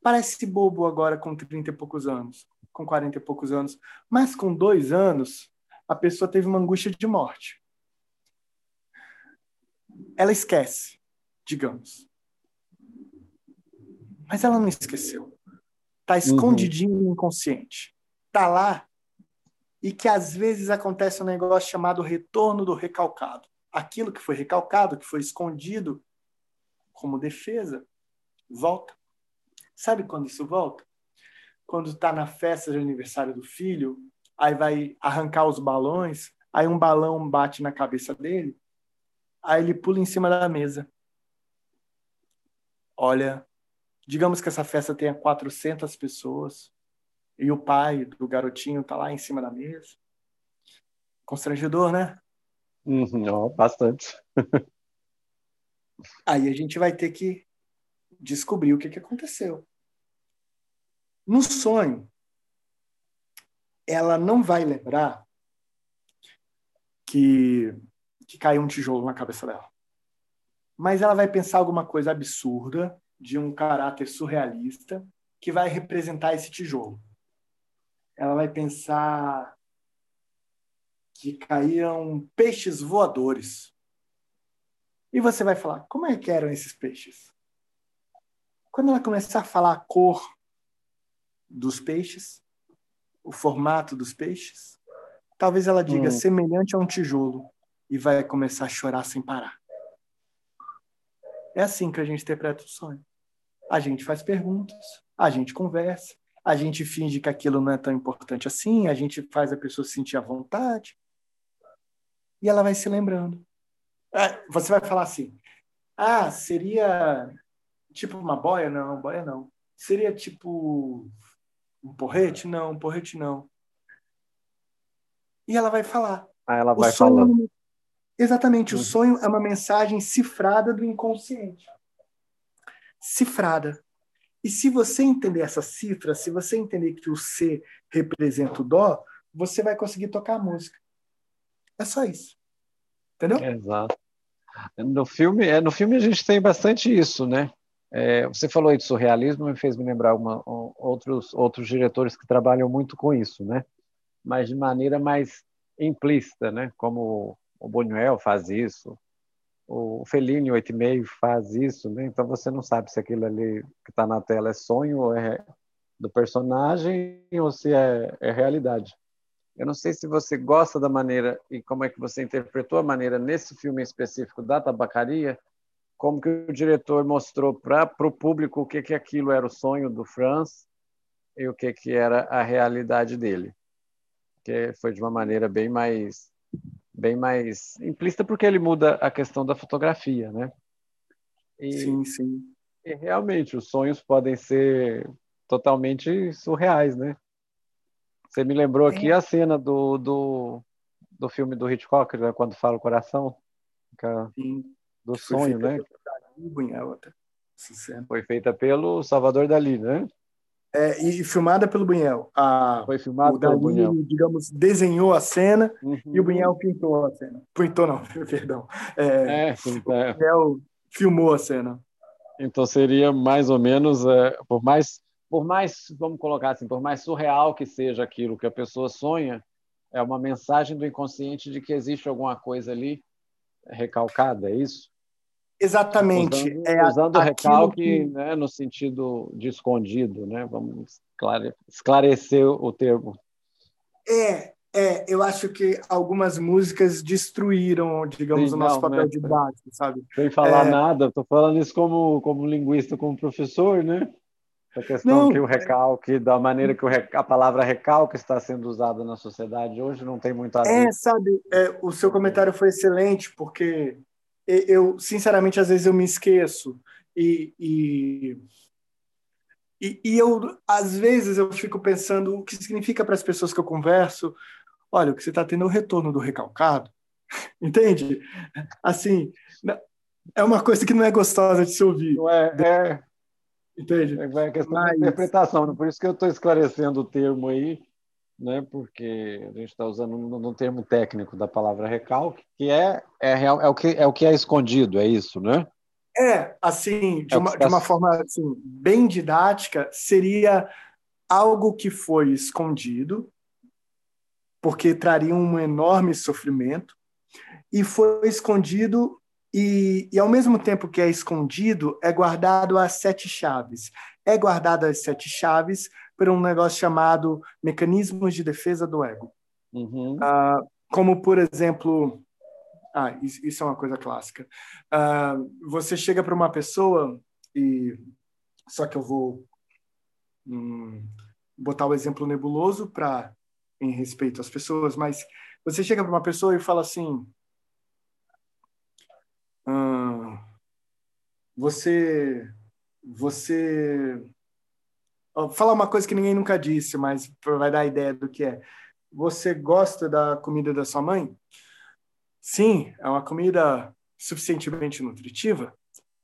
Parece bobo agora com 30 e poucos anos com 40 e poucos anos, mas com dois anos, a pessoa teve uma angústia de morte. Ela esquece, digamos. Mas ela não esqueceu. Está escondidinho no inconsciente. Está lá. E que às vezes acontece um negócio chamado retorno do recalcado. Aquilo que foi recalcado, que foi escondido como defesa, volta. Sabe quando isso volta? Quando está na festa de aniversário do filho, aí vai arrancar os balões, aí um balão bate na cabeça dele, aí ele pula em cima da mesa. Olha, digamos que essa festa tenha 400 pessoas e o pai do garotinho está lá em cima da mesa. Constrangedor, né? Uhum, bastante. aí a gente vai ter que descobrir o que, que aconteceu. No sonho, ela não vai lembrar que, que caiu um tijolo na cabeça dela. Mas ela vai pensar alguma coisa absurda, de um caráter surrealista, que vai representar esse tijolo. Ela vai pensar que caíam peixes voadores. E você vai falar: como é que eram esses peixes? Quando ela começar a falar a cor dos peixes, o formato dos peixes, talvez ela diga hum. semelhante a um tijolo e vai começar a chorar sem parar. É assim que a gente interpreta o sonho. A gente faz perguntas, a gente conversa, a gente finge que aquilo não é tão importante assim, a gente faz a pessoa se sentir à vontade e ela vai se lembrando. É, você vai falar assim: ah, seria tipo uma boia? Não, boia não. Seria tipo um porrete? Não, um porrete não. E ela vai falar. Ah, ela vai falar. Exatamente, uhum. o sonho é uma mensagem cifrada do inconsciente. Cifrada. E se você entender essa cifra, se você entender que o C representa o Dó, você vai conseguir tocar a música. É só isso. Entendeu? Exato. No filme, é, no filme a gente tem bastante isso, né? É, você falou aí de surrealismo, me fez me lembrar uma, um, outros outros diretores que trabalham muito com isso, né? Mas de maneira mais implícita, né? Como o Buñuel faz isso, o Fellini oito e meio faz isso, né? Então você não sabe se aquilo ali que está na tela é sonho ou é do personagem ou se é, é realidade. Eu não sei se você gosta da maneira e como é que você interpretou a maneira nesse filme específico da tabacaria, como que o diretor mostrou para o público o que que aquilo era o sonho do Franz e o que que era a realidade dele, que foi de uma maneira bem mais bem mais implícita porque ele muda a questão da fotografia, né? E, sim, sim. E realmente os sonhos podem ser totalmente surreais, né? Você me lembrou aqui é. a cena do, do, do filme do Hitchcock, né, quando fala o coração, Sim. Do sonho, né? Foi feita pelo Salvador Dali, né? É, e filmada pelo Bunhel. A, Foi filmada pelo Bunhel. digamos, desenhou a cena uhum. e o Bunhel pintou a cena. Pintou não, perdão. É, é, sim, é. O Bunhel filmou a cena. Então seria mais ou menos, é, por mais por mais, vamos colocar assim, por mais surreal que seja aquilo que a pessoa sonha, é uma mensagem do inconsciente de que existe alguma coisa ali recalcada, é isso? Exatamente. Usando, é usando o recalque que... né, no sentido de escondido, né? Vamos esclarecer o termo. É, é, eu acho que algumas músicas destruíram, digamos, Sim, o nosso não, papel né? de base, sabe? Sem falar é... nada, estou falando isso como, como linguista, como professor, né? A questão não, que o recalque, da maneira que o a palavra recalque está sendo usada na sociedade hoje, não tem muito a ver. É, sabe, é, o seu comentário foi excelente, porque eu, sinceramente, às vezes eu me esqueço. E, e, e, e eu, às vezes, eu fico pensando o que significa para as pessoas que eu converso. Olha, o que você está tendo é o retorno do recalcado. Entende? Assim, é uma coisa que não é gostosa de se ouvir. Não é, é Entende? É, é questão Mas... de interpretação, né? por isso que eu estou esclarecendo o termo aí, né? porque a gente está usando um, um, termo técnico da palavra recalque, que é, é, real, é, o que, é o que é escondido, é isso, né? É, assim, de, é uma, de uma forma assim, bem didática, seria algo que foi escondido, porque traria um enorme sofrimento, e foi escondido e, e, ao mesmo tempo que é escondido, é guardado as sete chaves. É guardado as sete chaves por um negócio chamado mecanismos de defesa do ego. Uhum. Uh, como, por exemplo. Ah, isso é uma coisa clássica. Uh, você chega para uma pessoa e. Só que eu vou hum, botar o exemplo nebuloso para em respeito às pessoas, mas você chega para uma pessoa e fala assim: Você. Você. Vou falar uma coisa que ninguém nunca disse, mas vai dar ideia do que é. Você gosta da comida da sua mãe? Sim, é uma comida suficientemente nutritiva.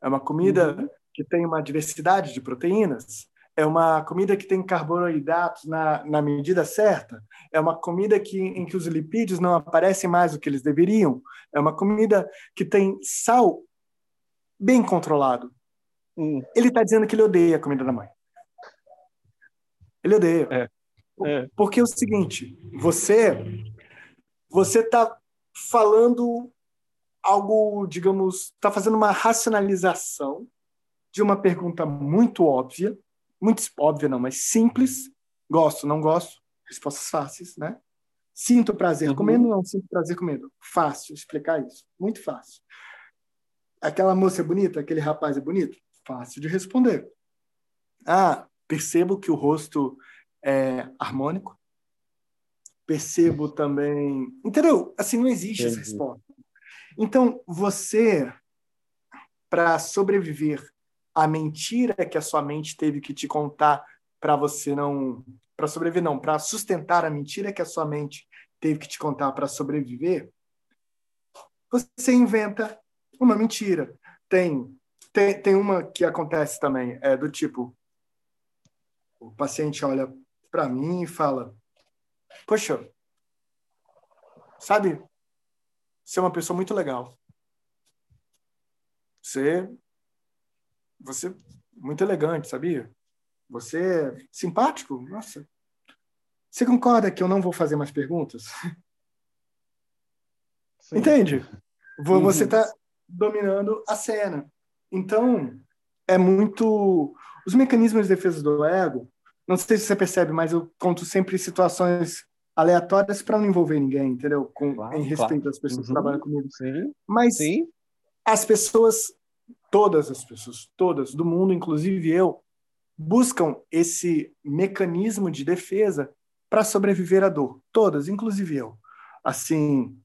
É uma comida uhum. que tem uma diversidade de proteínas é uma comida que tem carboidratos na, na medida certa, é uma comida que, em que os lipídios não aparecem mais do que eles deveriam, é uma comida que tem sal bem controlado. Hum. Ele está dizendo que ele odeia a comida da mãe. Ele odeia. É. É. Porque é o seguinte, você você está falando algo, digamos, está fazendo uma racionalização de uma pergunta muito óbvia muito óbvia não, mas simples. Gosto, não gosto. Respostas fáceis, né? Sinto prazer uhum. comendo, não sinto prazer comendo. Fácil explicar isso. Muito fácil. Aquela moça é bonita, aquele rapaz é bonito? Fácil de responder. Ah, percebo que o rosto é harmônico. Percebo também. Entendeu? Assim, não existe Entendi. essa resposta. Então, você, para sobreviver a mentira que a sua mente teve que te contar para você não para sobreviver não, para sustentar a mentira que a sua mente teve que te contar para sobreviver, você inventa uma mentira. Tem, tem tem uma que acontece também, é do tipo o paciente olha para mim e fala: "Poxa, sabe, você é uma pessoa muito legal. Você você é muito elegante, sabia? Você é simpático? Nossa. Você concorda que eu não vou fazer mais perguntas? Sim. Entende? Você está uhum. dominando a cena. Então, é muito. Os mecanismos de defesa do ego, não sei se você percebe, mas eu conto sempre situações aleatórias para não envolver ninguém, entendeu? Com, claro, em respeito claro. às pessoas uhum. que trabalham comigo. Sim. Mas Sim. as pessoas, todas as pessoas, todas do mundo, inclusive eu, buscam esse mecanismo de defesa para sobreviver à dor. Todas, inclusive eu. Assim,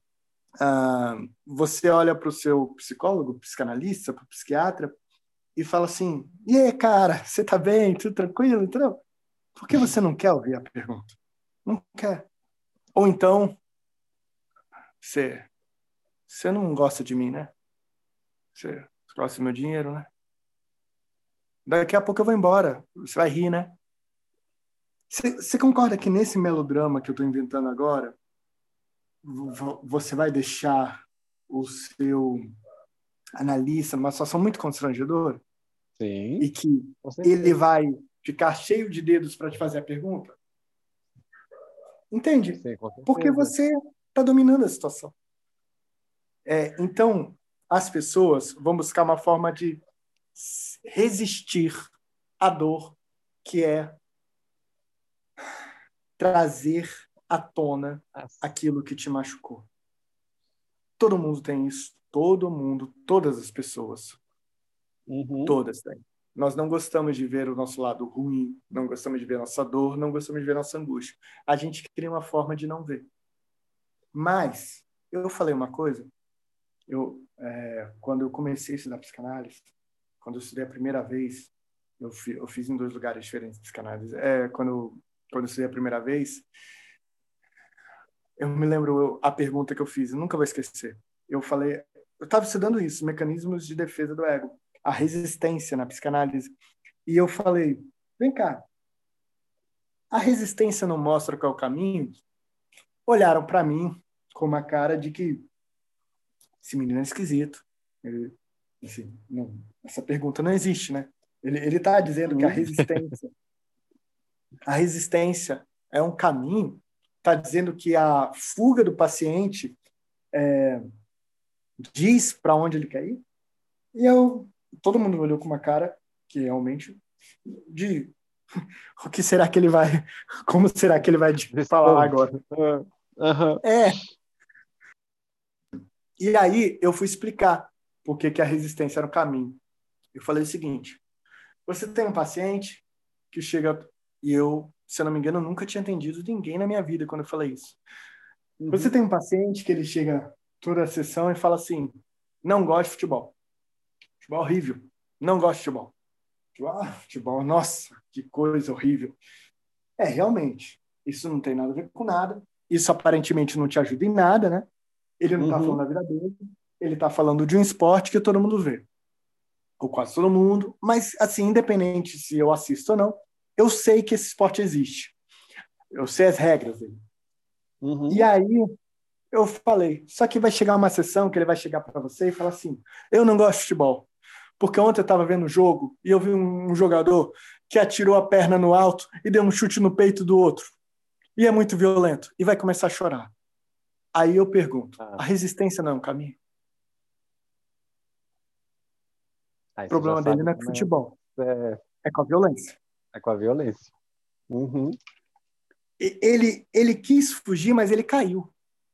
uh, você olha para o seu psicólogo, psicanalista, para o psiquiatra e fala assim: e aí, cara, você tá bem? Tudo tranquilo? Entendeu? Por que você não quer ouvir a pergunta? Não quer. Ou então, você, você não gosta de mim, né? Você do meu dinheiro, né? Daqui a pouco eu vou embora. Você vai rir, né? Você, você concorda que nesse melodrama que eu estou inventando agora, você vai deixar o seu analista numa situação muito constrangedora? Sim. E que ele vai ficar cheio de dedos para te fazer a pergunta? Entende? Sim, Porque você está dominando a situação. É, então, as pessoas vão buscar uma forma de resistir à dor que é trazer à tona aquilo que te machucou. Todo mundo tem isso. Todo mundo, todas as pessoas. Uhum. Todas têm. Nós não gostamos de ver o nosso lado ruim, não gostamos de ver nossa dor, não gostamos de ver nossa angústia. A gente cria uma forma de não ver. Mas eu falei uma coisa. Eu, é, quando eu comecei a estudar psicanálise, quando eu estudei a primeira vez, eu, fi, eu fiz em dois lugares diferentes psicanálise. É, quando, quando eu estudei a primeira vez, eu me lembro a pergunta que eu fiz, eu nunca vou esquecer. Eu falei, eu estava estudando isso, mecanismos de defesa do ego a resistência na psicanálise. E eu falei: vem cá, a resistência não mostra qual é o caminho? Olharam para mim com uma cara de que esse menino é esquisito. Ele, assim, não, essa pergunta não existe, né? Ele ele está dizendo que a resistência, a resistência é um caminho. Está dizendo que a fuga do paciente é, diz para onde ele quer ir. E eu todo mundo olhou com uma cara que realmente de o que será que ele vai, como será que ele vai falar agora? Uhum. É. E aí eu fui explicar por que, que a resistência era o caminho. Eu falei o seguinte: você tem um paciente que chega e eu, se eu não me engano, nunca tinha entendido ninguém na minha vida quando eu falei isso. Uhum. Você tem um paciente que ele chega toda a sessão e fala assim: não gosto de futebol. Futebol horrível. Não gosto de futebol. Ah, futebol, nossa, que coisa horrível. É, realmente, isso não tem nada a ver com nada. Isso aparentemente não te ajuda em nada, né? Ele não está uhum. falando da vida dele. Ele está falando de um esporte que todo mundo vê. Ou quase todo mundo. Mas, assim, independente se eu assisto ou não, eu sei que esse esporte existe. Eu sei as regras dele. Uhum. E aí, eu falei, só que vai chegar uma sessão que ele vai chegar para você e falar assim: eu não gosto de futebol. Porque ontem eu estava vendo o jogo e eu vi um jogador que atirou a perna no alto e deu um chute no peito do outro. E é muito violento. E vai começar a chorar. Aí eu pergunto: ah. a resistência não é um caminho? o problema dele não é com futebol. É... é com a violência. É com a violência. Uhum. Ele, ele quis fugir, mas ele caiu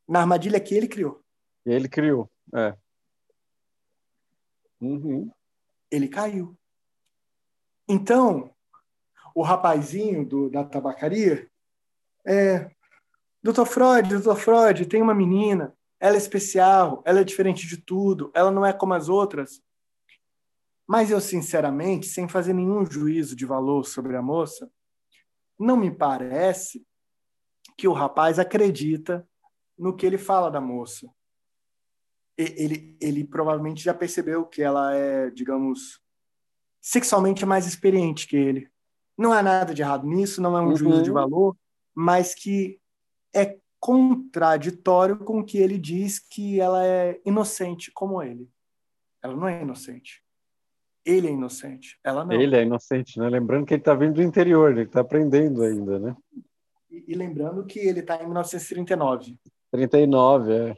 na armadilha que ele criou. Ele criou, é. Uhum ele caiu. Então, o rapazinho do, da tabacaria é. Doutor Freud, doutor Freud, tem uma menina, ela é especial, ela é diferente de tudo, ela não é como as outras. Mas eu, sinceramente, sem fazer nenhum juízo de valor sobre a moça, não me parece que o rapaz acredita no que ele fala da moça ele, ele provavelmente já percebeu que ela é, digamos, sexualmente mais experiente que ele. Não há nada de errado nisso, não é um uhum. juízo de valor, mas que é contraditório com o que ele diz que ela é inocente como ele. Ela não é inocente. Ele é inocente, ela não. Ele é inocente, né? Lembrando que ele está vindo do interior, ele está aprendendo ainda, né? E, e lembrando que ele está em 1939. 39, é.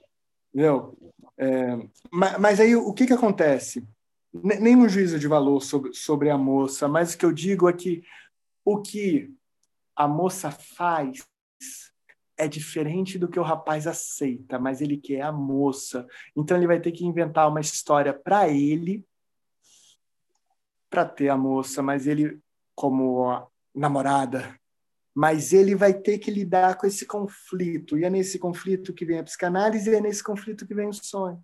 Entendeu? É, mas, mas, aí o que, que acontece? Nenhum juízo de valor sobre, sobre a moça, mas o que eu digo é que o que a moça faz é diferente do que o rapaz aceita, mas ele quer a moça. Então ele vai ter que inventar uma história para ele para ter a moça, mas ele como namorada, mas ele vai ter que lidar com esse conflito. E é nesse conflito que vem a psicanálise e é nesse conflito que vem o sonho.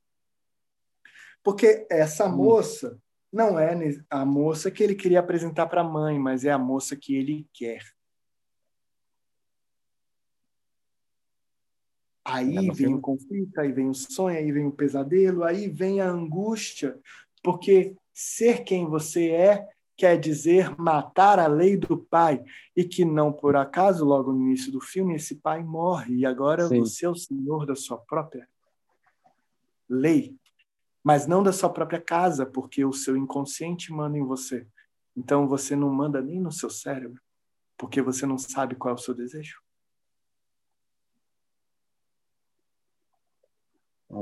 Porque essa hum. moça não é a moça que ele queria apresentar para a mãe, mas é a moça que ele quer. Aí vem o conflito, aí vem o sonho, aí vem o pesadelo, aí vem a angústia, porque ser quem você é quer dizer matar a lei do pai, e que não por acaso, logo no início do filme, esse pai morre, e agora Sim. você é o senhor da sua própria lei, mas não da sua própria casa, porque o seu inconsciente manda em você. Então você não manda nem no seu cérebro, porque você não sabe qual é o seu desejo.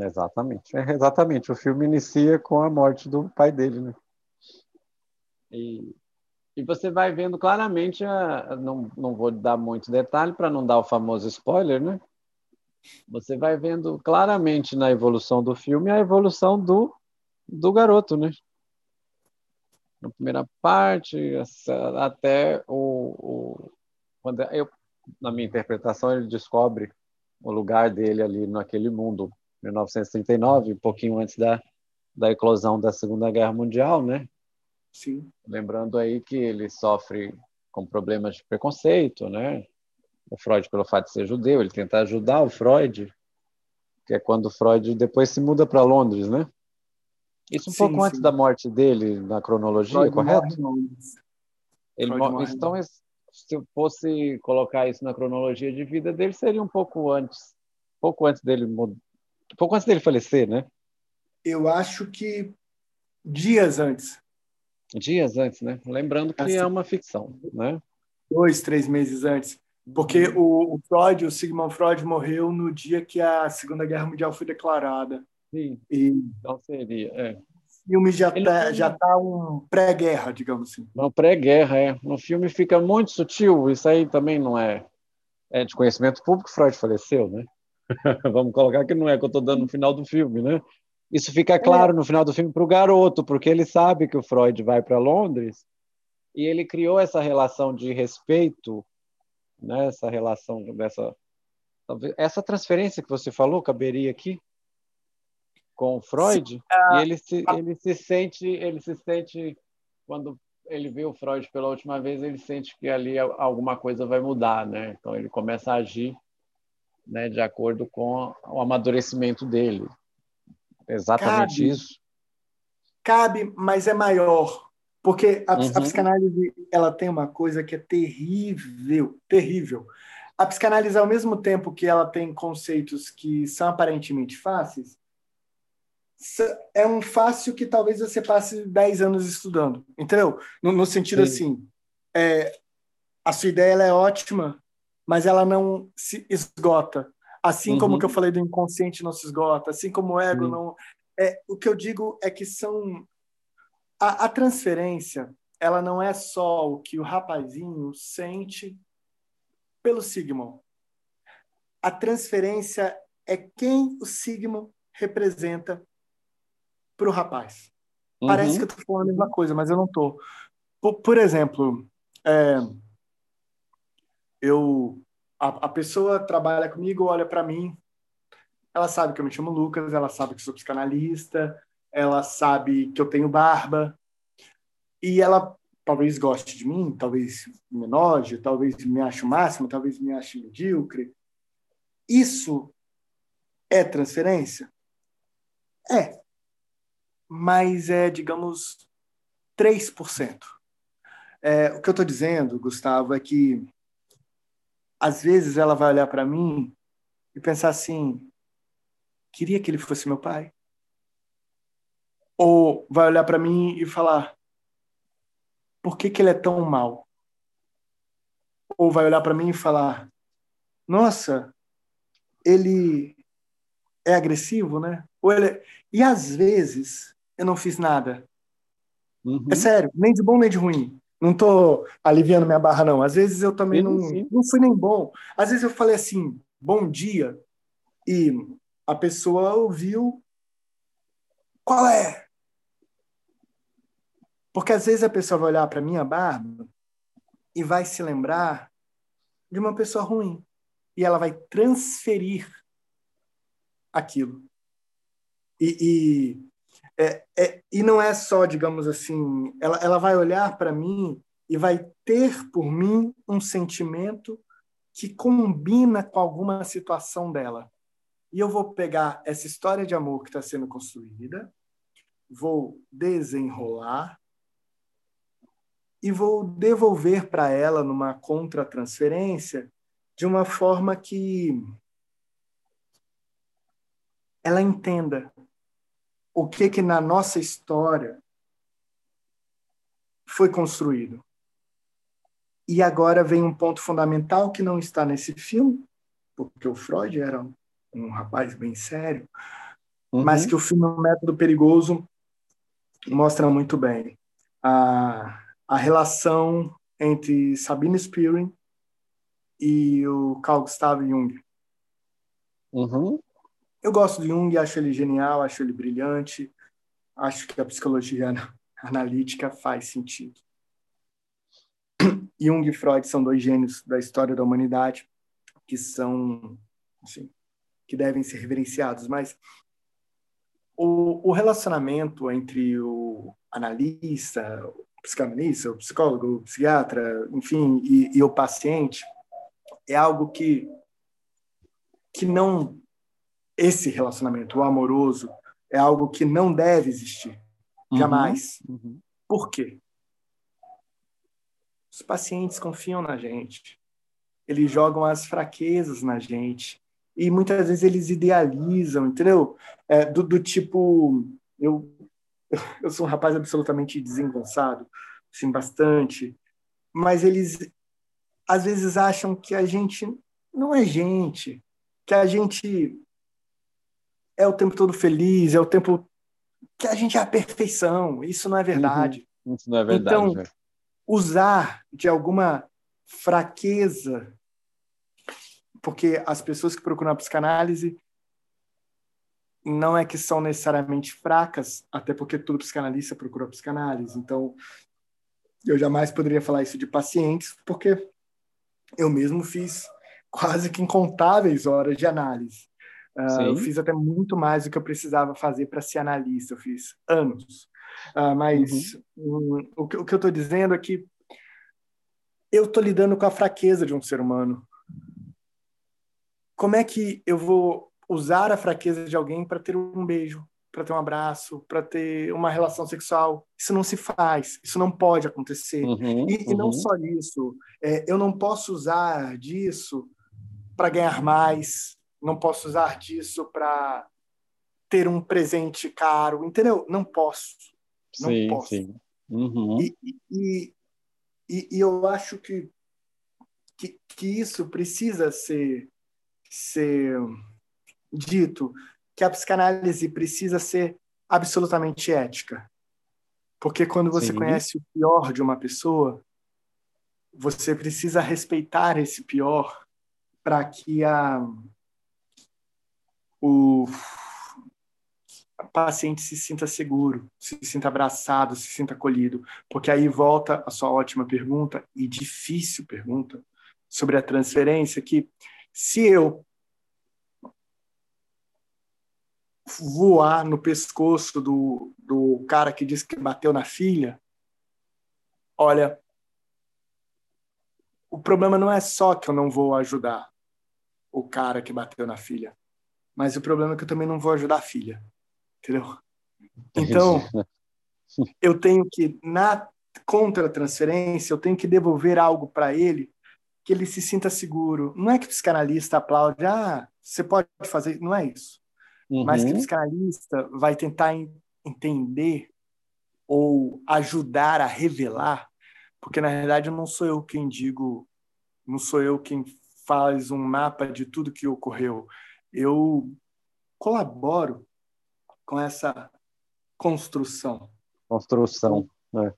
Exatamente. É, exatamente. O filme inicia com a morte do pai dele, né? E, e você vai vendo claramente, a, não, não vou dar muito detalhe para não dar o famoso spoiler, né? Você vai vendo claramente na evolução do filme a evolução do, do garoto, né? Na primeira parte, até o, o quando eu, na minha interpretação, ele descobre o lugar dele ali naquele mundo, 1939, um pouquinho antes da, da eclosão da Segunda Guerra Mundial, né? Sim. Lembrando aí que ele sofre com problemas de preconceito, né? O Freud, pelo fato de ser judeu, ele tenta ajudar o Freud, que é quando o Freud depois se muda para Londres, né? Isso um sim, pouco sim. antes da morte dele, na cronologia, Freud correto? Morre ele morre, então, se eu fosse colocar isso na cronologia de vida dele, seria um pouco antes, pouco antes dele, pouco antes dele falecer, né? Eu acho que dias antes. Dias antes, né? Lembrando que assim, é uma ficção, né? Dois, três meses antes. Porque uhum. o, o, Freud, o Sigmund Freud, morreu no dia que a Segunda Guerra Mundial foi declarada. Sim. E então seria, é. O filme já está já tá um pré-guerra, digamos assim. Uma pré-guerra, é. No filme fica muito sutil, isso aí também não é, é de conhecimento público, Freud faleceu, né? Vamos colocar que não é que eu estou dando no final do filme, né? Isso fica é. claro no final do filme para o garoto, porque ele sabe que o Freud vai para Londres e ele criou essa relação de respeito, né? essa relação dessa essa transferência que você falou caberia aqui com o Freud e ele se ele se sente ele se sente quando ele vê o Freud pela última vez ele sente que ali alguma coisa vai mudar, né? Então ele começa a agir, né, de acordo com o amadurecimento dele. Exatamente cabe, isso. Cabe, mas é maior. Porque a, uhum. a, psicanálise ela tem uma coisa que é terrível, terrível. A psicanálise, ao mesmo tempo que ela tem conceitos que são aparentemente fáceis, é um fácil que talvez você passe 10 anos estudando, entendeu? No, no sentido Sim. assim, é, a sua ideia é ótima, mas ela não se esgota. Assim uhum. como que eu falei do inconsciente não se esgota, assim como o ego não. É, o que eu digo é que são. A, a transferência, ela não é só o que o rapazinho sente pelo Sigmund. A transferência é quem o Sigmund representa para o rapaz. Uhum. Parece que eu estou falando a mesma coisa, mas eu não estou. Por, por, exemplo, é, eu a, a pessoa trabalha comigo, olha para mim, ela sabe que eu me chamo Lucas, ela sabe que sou psicanalista, ela sabe que eu tenho barba, e ela talvez goste de mim, talvez me enoje, talvez me ache o máximo, talvez me ache medíocre. Isso é transferência? É. Mas é, digamos, 3%. É, o que eu estou dizendo, Gustavo, é que às vezes ela vai olhar para mim e pensar assim: queria que ele fosse meu pai. Ou vai olhar para mim e falar: por que, que ele é tão mal? Ou vai olhar para mim e falar: nossa, ele é agressivo, né? Ou ele é... E às vezes eu não fiz nada. Uhum. É sério, nem de bom nem de ruim. Não estou aliviando minha barra, não. Às vezes eu também não, não fui nem bom. Às vezes eu falei assim, bom dia e a pessoa ouviu qual é? Porque às vezes a pessoa vai olhar para minha barba e vai se lembrar de uma pessoa ruim e ela vai transferir aquilo. E, e, é, é, e não é só, digamos assim, ela, ela vai olhar para mim e vai ter por mim um sentimento que combina com alguma situação dela. E eu vou pegar essa história de amor que está sendo construída, vou desenrolar e vou devolver para ela numa contratransferência de uma forma que ela entenda o que que na nossa história foi construído. E agora vem um ponto fundamental que não está nesse filme, porque o Freud era um rapaz bem sério, uhum. mas que o filme O Método Perigoso mostra muito bem. A, a relação entre Sabine Spirin e o Carl Gustav Jung. Uhum. Eu gosto de Jung, acho ele genial, acho ele brilhante, acho que a psicologia analítica faz sentido. Jung e Freud são dois gênios da história da humanidade que são, assim, que devem ser reverenciados, mas o, o relacionamento entre o analista, o psicanalista, o psicólogo, o psiquiatra, enfim, e, e o paciente é algo que que não esse relacionamento, o amoroso, é algo que não deve existir. Uhum. Jamais. Uhum. Uhum. Por quê? Os pacientes confiam na gente. Eles jogam as fraquezas na gente. E muitas vezes eles idealizam, entendeu? É, do, do, tipo. Eu, eu sou um rapaz absolutamente desengonçado, assim, bastante. Mas eles, às vezes, acham que a gente não é gente. Que a gente é o tempo todo feliz, é o tempo que a gente é a perfeição. Isso não é verdade. Uhum. Isso não é verdade. Então, né? usar de alguma fraqueza, porque as pessoas que procuram a psicanálise não é que são necessariamente fracas, até porque todo psicanalista procura a psicanálise. Então, eu jamais poderia falar isso de pacientes, porque eu mesmo fiz quase que incontáveis horas de análise. Uh, eu fiz até muito mais do que eu precisava fazer para ser analista, eu fiz anos. Uh, mas uhum. um, o, que, o que eu estou dizendo é que eu estou lidando com a fraqueza de um ser humano. Como é que eu vou usar a fraqueza de alguém para ter um beijo, para ter um abraço, para ter uma relação sexual? Isso não se faz, isso não pode acontecer. Uhum, e, uhum. e, não uhum. só isso, é, eu não posso usar disso para ganhar mais, não posso usar disso para ter um presente caro, entendeu? Não posso. Não sim, posso. Sim. Uhum. E, e, e, e, eu acho que, que, que isso precisa ser, ser dito, que a psicanálise precisa ser absolutamente ética. Porque quando você sim. conhece o pior de uma pessoa, você precisa respeitar esse pior para que a o paciente se sinta seguro, se sinta abraçado, se sinta acolhido, porque aí volta a sua ótima pergunta e difícil pergunta sobre a transferência que se eu voar no pescoço do, do cara que disse que bateu na filha, olha, o problema não é só que eu não vou ajudar o cara que bateu na filha. Mas o problema é que eu também não vou ajudar a filha. Entendeu? Então, eu tenho que, na contra-transferência, eu tenho que devolver algo para ele que ele se sinta seguro. Não é que o psicanalista aplaude, ah, você pode fazer. Não é isso. Uhum. Mas que o psicanalista vai tentar entender ou ajudar a revelar, porque na verdade não sou eu quem digo, não sou eu quem faz um mapa de tudo que ocorreu eu colaboro com essa construção. Construção, né?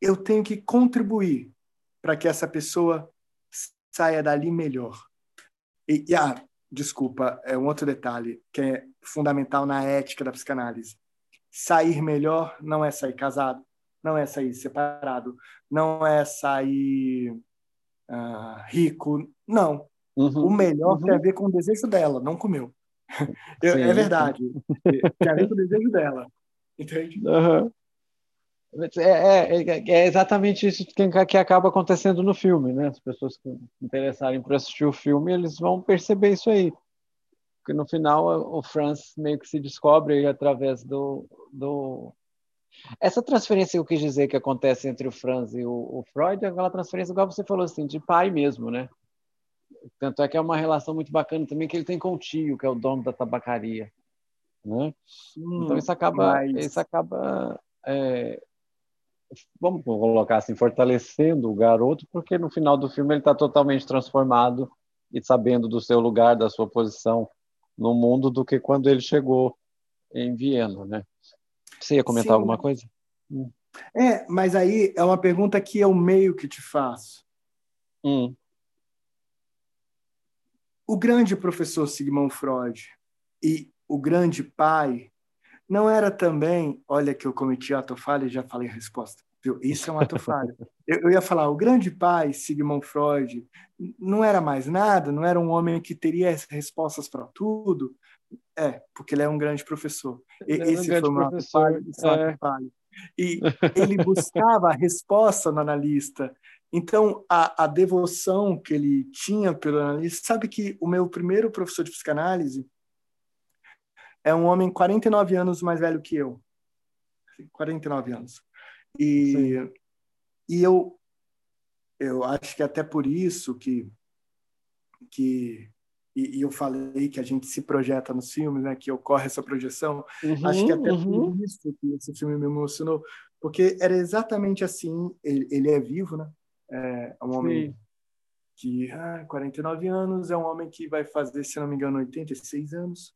Eu tenho que contribuir para que essa pessoa saia dali melhor. E, e ah, desculpa, é um outro detalhe que é fundamental na ética da psicanálise. Sair melhor não é sair casado, não é sair separado, não é sair uh, rico, não. Uhum, o melhor uhum. tem a ver com o desejo dela, não com o meu. é verdade. tem a ver com o desejo dela. Entende? Uhum. É, é, é, exatamente isso que, que acaba acontecendo no filme, né? As pessoas que se interessarem por assistir o filme, eles vão perceber isso aí. Porque no final o Franz meio que se descobre através do, do... Essa transferência que eu quis dizer que acontece entre o Franz e o, o Freud é aquela transferência, igual você falou assim, de pai mesmo, né? Tanto é que é uma relação muito bacana também que ele tem com o tio, que é o dono da tabacaria. Né? Hum, então isso acaba, mas... isso acaba é, vamos colocar assim, fortalecendo o garoto, porque no final do filme ele está totalmente transformado e sabendo do seu lugar, da sua posição no mundo, do que quando ele chegou em Viena, né? Você ia comentar Sim. alguma coisa? Hum. É, mas aí é uma pergunta que é o meio que te faço. Hum. O grande professor Sigmund Freud e o grande pai não era também, olha que eu cometi ato falha e já falei a resposta. Isso é um ato falho. Eu, ia falar, o grande pai, Sigmund Freud, não era mais nada, não era um homem que teria as respostas para tudo. É, porque ele é um grande professor. E, é esse foi um ato falho, é. falho. E ele buscava a resposta no analista. Então, a, a devoção que ele tinha pelo analista, sabe que o meu primeiro professor de psicanálise, é um homem 49 anos mais velho que eu. 49 anos. E, e eu, eu acho que até por isso que, que e, e, eu falei que a gente se projeta nos filmes, né, que ocorre essa projeção. Uhum, acho que até uhum. por isso que esse filme me emocionou, porque era exatamente assim. Ele, ele é vivo, né? É um homem Sim. que, ah, 49 anos, é um homem que vai fazer, se não me engano, 86 anos.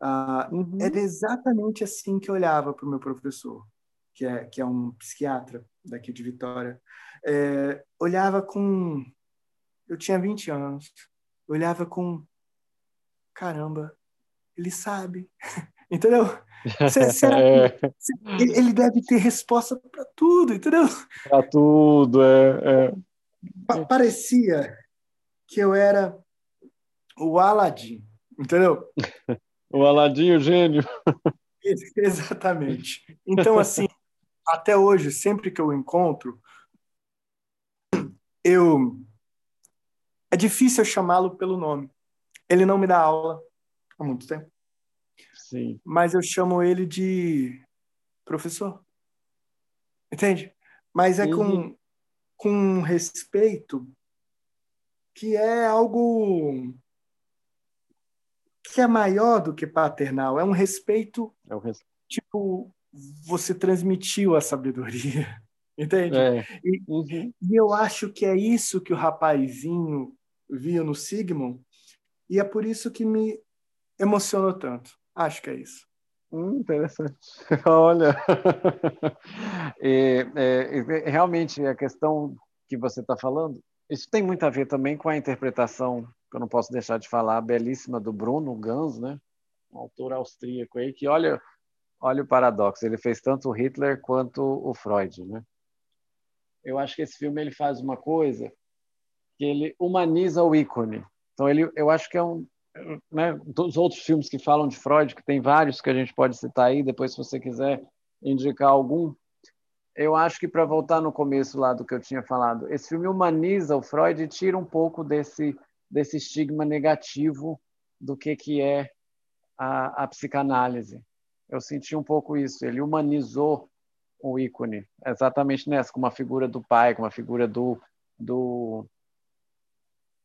Ah, uhum. Era exatamente assim que eu olhava para o meu professor, que é, que é um psiquiatra daqui de Vitória. É, olhava com. Eu tinha 20 anos. Olhava com. Caramba, ele sabe. entendeu? Será que, é. ele deve ter resposta para tudo, entendeu? Para tudo, é. é. parecia que eu era o Aladdin, entendeu? O Aladinho gênio. Exatamente. Então, assim, até hoje, sempre que eu encontro, eu é difícil chamá-lo pelo nome. Ele não me dá aula há muito tempo. Sim. Mas eu chamo ele de professor. Entende? Mas é uhum. com, com respeito que é algo que é maior do que paternal, é um respeito, é um tipo, você transmitiu a sabedoria, entende? É. E, uhum. e, eu acho que é isso que o rapazinho via no Sigmund, e é por isso que me emocionou tanto. Acho que é isso. Hum, interessante. Olha, é, é, realmente a questão que você está falando, isso tem muito a ver também com a interpretação que eu não posso deixar de falar, belíssima do Bruno Gans, né? um autor austríaco aí, que olha, olha o paradoxo, ele fez tanto o Hitler quanto o Freud. Né? Eu acho que esse filme ele faz uma coisa que ele humaniza o ícone. Então, ele, eu acho que é um. Né, dos outros filmes que falam de Freud, que tem vários que a gente pode citar aí, depois, se você quiser indicar algum, eu acho que para voltar no começo lá do que eu tinha falado, esse filme humaniza o Freud e tira um pouco desse desse estigma negativo do que, que é a, a psicanálise. Eu senti um pouco isso. Ele humanizou o ícone, exatamente nessa, com uma figura do pai, com uma figura do, do,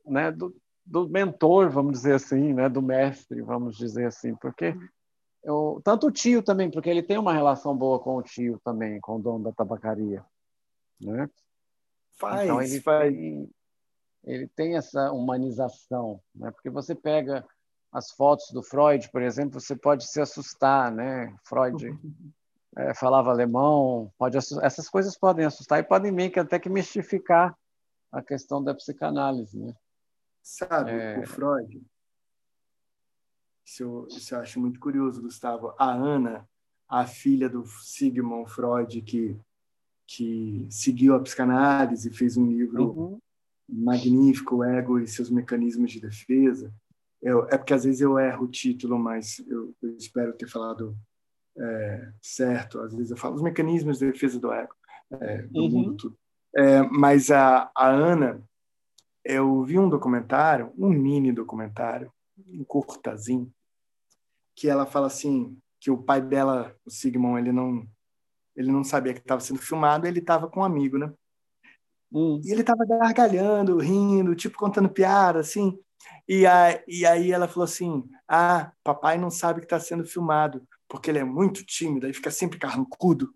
né, do, do mentor, vamos dizer assim, né, do mestre, vamos dizer assim, porque eu, tanto o tio também, porque ele tem uma relação boa com o tio também, com o dono da tabacaria, né? Faz, então ele faz. Tem, ele tem essa humanização, né? Porque você pega as fotos do Freud, por exemplo, você pode se assustar, né? Freud é, falava alemão, pode essas coisas podem assustar e podem meio que até que mistificar a questão da psicanálise, né? Sabe, é... o Freud. Isso eu, isso eu acho muito curioso, Gustavo. A Ana, a filha do Sigmund Freud, que, que seguiu a psicanálise, fez um livro uhum. magnífico, O Ego e seus Mecanismos de Defesa. Eu, é porque às vezes eu erro o título, mas eu, eu espero ter falado é, certo. Às vezes eu falo os mecanismos de defesa do ego, é, do uhum. mundo tudo. É, mas a, a Ana, eu vi um documentário, um mini documentário, um curtazinho, que ela fala assim que o pai dela, o Sigmund, ele não ele não sabia que estava sendo filmado, ele estava com um amigo, né? Hum. E ele estava gargalhando, rindo, tipo contando piada, assim. E, a, e aí ela falou assim: Ah, papai não sabe que está sendo filmado, porque ele é muito tímido, e fica sempre carrancudo.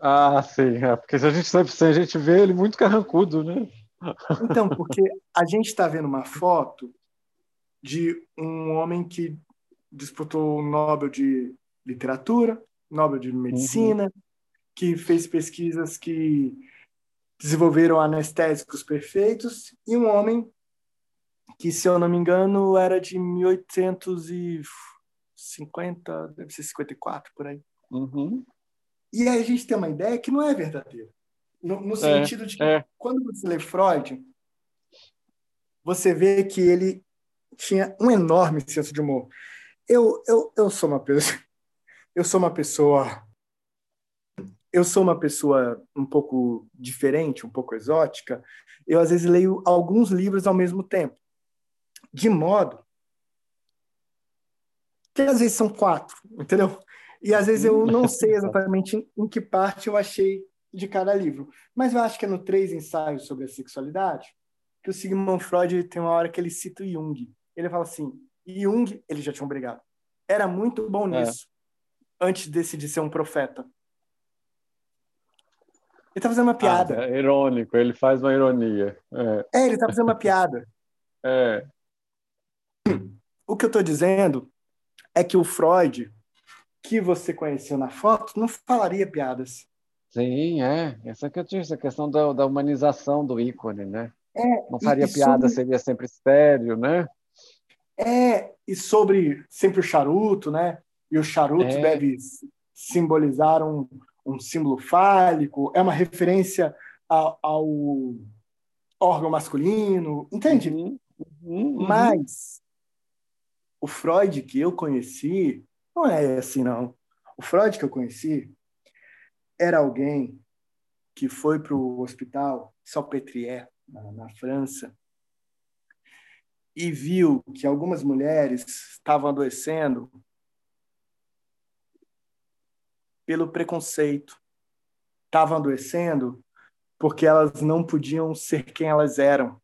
Ah, sim, é, porque a gente sempre a gente vê ele muito carrancudo, né? Então, porque a gente está vendo uma foto de um homem que disputou o Nobel de Literatura, Nobel de Medicina, uhum. que fez pesquisas que desenvolveram anestésicos perfeitos, e um homem que, se eu não me engano, era de 1850, deve ser 54, por aí. Uhum. E aí a gente tem uma ideia que não é verdadeira. No, no é, sentido de que, é. quando você lê Freud, você vê que ele tinha um enorme senso de humor. Eu, eu, eu sou uma pessoa. Eu sou uma pessoa. Eu sou uma pessoa um pouco diferente, um pouco exótica. Eu, às vezes, leio alguns livros ao mesmo tempo. De modo que, às vezes, são quatro, entendeu? E, às vezes, eu não sei exatamente em que parte eu achei de cada livro. Mas eu acho que é no Três Ensaios sobre a Sexualidade que o Sigmund Freud tem uma hora que ele cita o Jung. Ele fala assim: Jung, eles já tinham brigado. Era muito bom é. nisso, é. antes de decidir ser um profeta. Ele tá fazendo uma piada. Ah, é irônico, ele faz uma ironia. É, é ele tá fazendo uma piada. É. O que eu tô dizendo é que o Freud, que você conheceu na foto, não falaria piadas. Sim, é. Essa que eu disse, a questão da, da humanização do ícone, né? É, não faria piada, sobre... seria sempre estéreo, né? É, e sobre sempre o charuto, né? E o charuto é. deve simbolizar um, um símbolo fálico, é uma referência ao, ao órgão masculino, entende? Uhum. Uhum. Mas o Freud que eu conheci não é assim, não. O Freud que eu conheci era alguém que foi para o hospital Salpêtrière, na, na França, e viu que algumas mulheres estavam adoecendo pelo preconceito, estavam adoecendo porque elas não podiam ser quem elas eram.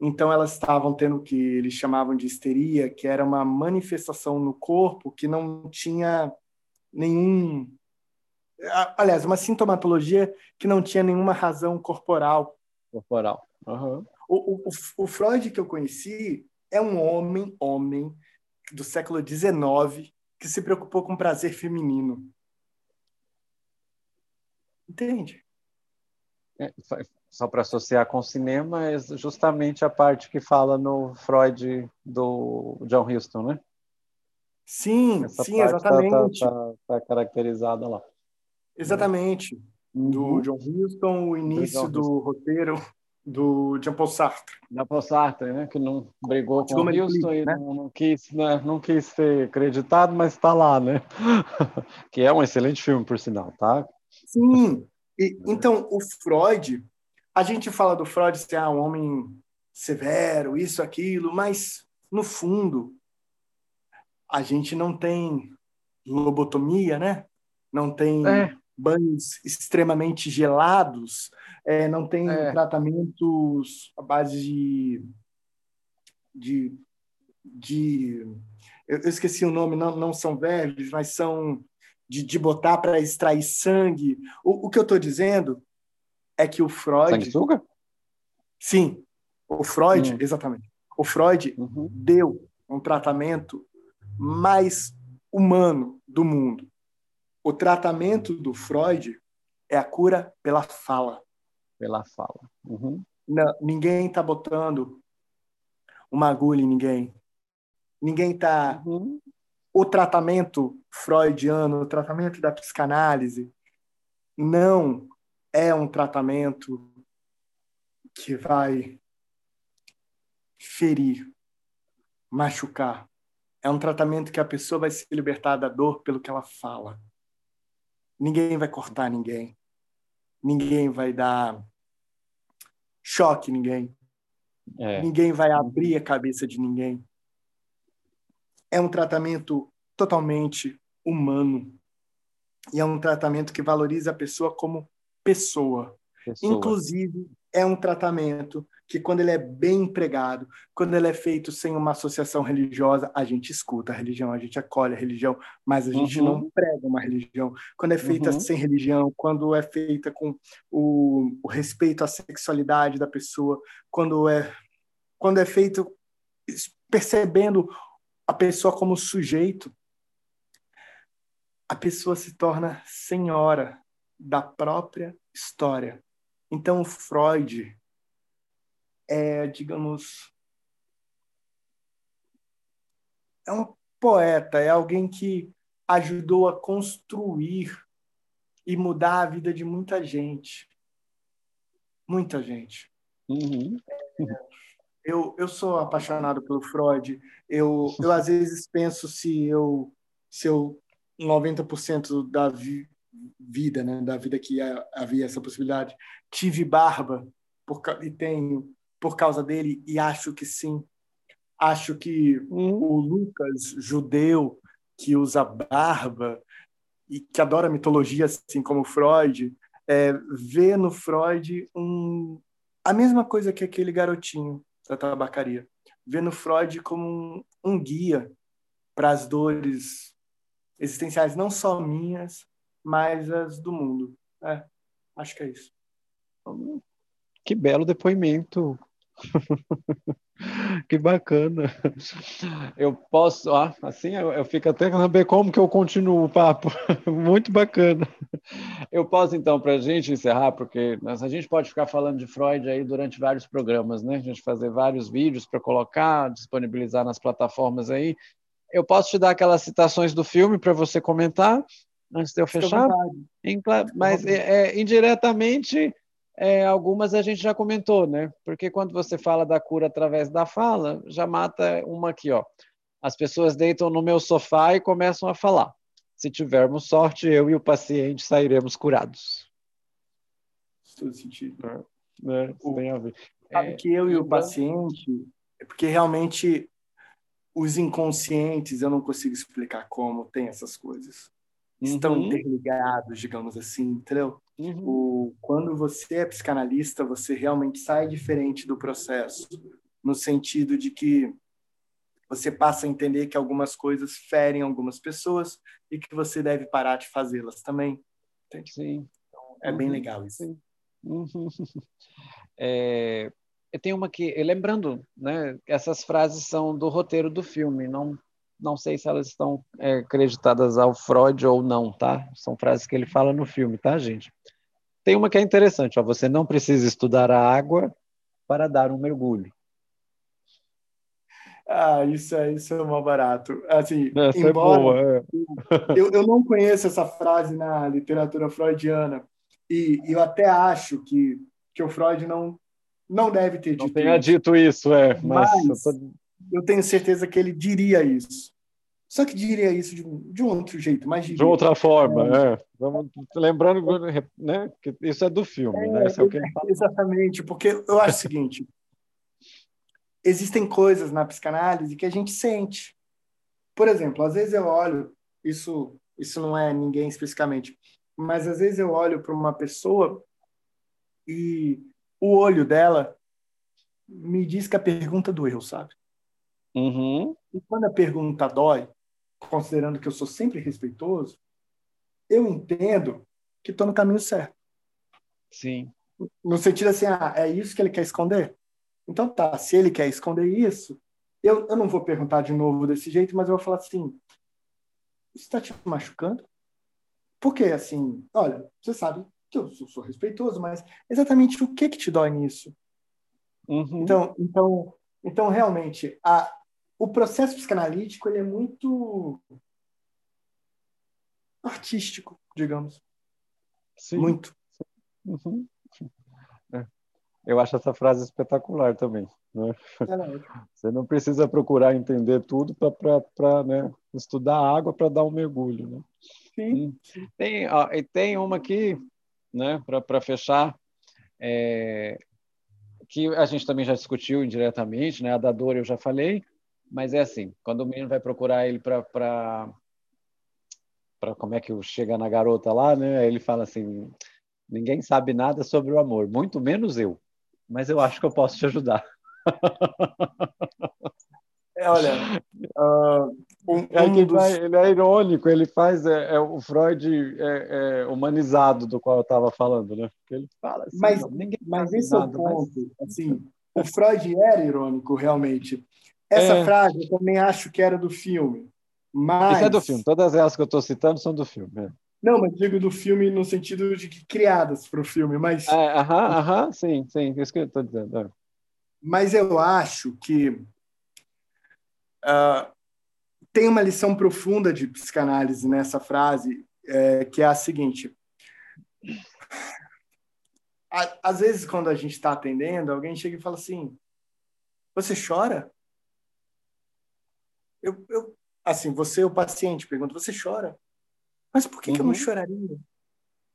Então elas estavam tendo o que eles chamavam de histeria, que era uma manifestação no corpo que não tinha nenhum aliás, uma sintomatologia que não tinha nenhuma razão corporal. Corporal. Uhum. O, o, o, Freud que eu conheci é um homem, homem do século XIX que se preocupou com prazer feminino. Entende? É, só para associar com o cinema, é justamente a parte que fala no Freud do John Huston, né? Sim, Essa sim, exatamente. Está tá, tá caracterizada lá. Exatamente. Uhum. Do John Huston, o início do, roteiro do Jean Paul Sartre. Jean Paul Sartre, né? Que não brigou com o Houston e né? não, não, quis, né? não quis ser acreditado, mas está lá, né? que é um excelente filme, por sinal, tá? Sim. E, então, o Freud, a gente fala do Freud ser ah, um homem severo, isso, aquilo, mas, no fundo, a gente não tem lobotomia, né? Não tem é banhos extremamente gelados, é, não tem é. tratamentos à base de, de, de eu, eu, esqueci o nome, não, não são verves, mas são de, de botar para extrair sangue. O, o que eu estou dizendo é que o Freud. Sanguessuga? Sim, o Freud, hum. exatamente. O Freud uhum. deu um tratamento mais humano do mundo o tratamento do Freud é a cura pela fala. Pela fala. Uhum. Não, ninguém está botando uma agulha em ninguém. Ninguém está. Uhum. O tratamento freudiano, o tratamento da psicanálise, não é um tratamento que vai ferir, machucar. É um tratamento que a pessoa vai se libertar da dor pelo que ela fala. Ninguém vai cortar ninguém. Ninguém vai dar choque ninguém. É. Ninguém vai abrir a cabeça de ninguém. É um tratamento totalmente humano. E é um tratamento que valoriza a pessoa como pessoa. pessoa. Inclusive, é um tratamento que, quando ele é bem empregado, quando ele é feito sem uma associação religiosa, a gente escuta a religião, a gente acolhe a religião, mas a gente uhum. não prega uma religião. Quando é feita uhum. sem religião, quando é feita com o, o, respeito à sexualidade da pessoa, quando é, quando é feito percebendo a pessoa como sujeito, a pessoa se torna senhora da própria história. Então, Freud é, digamos, é um poeta, é alguém que ajudou a construir e mudar a vida de muita gente. Muita gente. Uhum. Eu, eu sou apaixonado pelo Freud. Eu, eu às vezes penso se eu, se eu 90% da vi, vida, né, da vida que havia essa possibilidade, tive barba por, e tenho por causa dele e acho que sim. Acho que hum. o Lucas, judeu, que usa barba e que adora mitologia, assim como Freud, é, vê no Freud um, a mesma coisa que aquele garotinho da tabacaria. Vê no Freud como um, um guia para as dores existenciais, não só minhas, mas as do mundo. É, acho que é isso. Que belo depoimento, que bacana. Eu posso, ó, assim eu, eu fico até saber como que eu continuo o papo. Muito bacana. Eu posso então para a gente encerrar, porque a gente pode ficar falando de Freud aí durante vários programas, né? A gente fazer vários vídeos para colocar, disponibilizar nas plataformas aí. Eu posso te dar aquelas citações do filme para você comentar antes de eu fechar, mas é, é, indiretamente é, algumas a gente já comentou, né? Porque quando você fala da cura através da fala, já mata uma aqui, ó. As pessoas deitam no meu sofá e começam a falar. Se tivermos sorte, eu e o paciente sairemos curados. Todo sentido. É, é, o, tem a ver. Sabe é, que eu e o paciente, é porque realmente os inconscientes, eu não consigo explicar como tem essas coisas. Estão uhum. interligados, digamos assim, entendeu? Uhum. O, quando você é psicanalista, você realmente sai diferente do processo, no sentido de que você passa a entender que algumas coisas ferem algumas pessoas e que você deve parar de fazê-las também. Entende? Sim. Então, é uhum. bem legal isso. Sim. Uhum. É, tem uma que, lembrando, né, essas frases são do roteiro do filme, não não sei se elas estão é, acreditadas ao Freud ou não, tá? São frases que ele fala no filme, tá, gente? Tem uma que é interessante, ó, você não precisa estudar a água para dar um mergulho. Ah, isso é, isso é mal barato. Assim, essa é embora é boa. Eu, eu não conheço essa frase na literatura freudiana e, eu até acho que, que o Freud não, não deve ter dito não tenha isso. dito isso, é. Mas, mas eu tô eu tenho certeza que ele diria isso. Só que diria isso de um, de um outro jeito, mas diria. De outra forma, é. é. Vamos, lembrando né, que isso é do filme, é, né? Isso é o que ele fala. Exatamente, porque eu acho o seguinte: existem coisas na psicanálise que a gente sente. Por exemplo, às vezes eu olho, isso, isso não é ninguém especificamente, mas às vezes eu olho para uma pessoa e o olho dela me diz que a pergunta doeu, sabe? Uhum. E quando a pergunta dói, considerando que eu sou sempre respeitoso, eu entendo que estou no caminho certo. Sim. No sentido assim, ah, é isso que ele quer esconder? Então tá, se ele quer esconder isso, eu, eu não vou perguntar de novo desse jeito, mas eu vou falar assim, isso está te machucando? Porque, assim, olha, você sabe que eu sou, sou respeitoso, mas exatamente o que que te dói nisso? Uhum. Então, então Então, realmente, a, o processo psicanalítico ele é muito artístico, digamos. Sim. Muito. Uhum. É. Eu acho essa frase espetacular também. Né? É Você não precisa procurar entender tudo para né, estudar água para dar um mergulho. Né? Sim. Tem, ó, e tem uma aqui, né, para fechar, é, que a gente também já discutiu indiretamente, né? a da dor eu já falei, mas é assim, quando o menino vai procurar ele para para como é que chega na garota lá, né? Ele fala assim: ninguém sabe nada sobre o amor, muito menos eu, mas eu acho que eu posso te ajudar. É, olha, uh, um, é um dos... vai, ele é irônico, ele faz é, é o Freud é, é humanizado do qual eu estava falando, né? Porque ele fala assim, mas, não, ninguém mas esse nada, é o ponto. Mas... Assim, o Freud era irônico, realmente. Essa é. frase eu também acho que era do filme. Mas... Isso é do filme. Todas elas que eu estou citando são do filme. É. Não, mas digo do filme no sentido de que criadas para o filme, mas... É, aham, aham, sim, sim, isso que eu estou dizendo. É. Mas eu acho que uh, tem uma lição profunda de psicanálise nessa frase, é, que é a seguinte. Às vezes, quando a gente está atendendo, alguém chega e fala assim, você chora? Eu, eu, assim, você, o paciente, pergunta, você chora? Mas por que, uhum. que eu não uhum. choraria?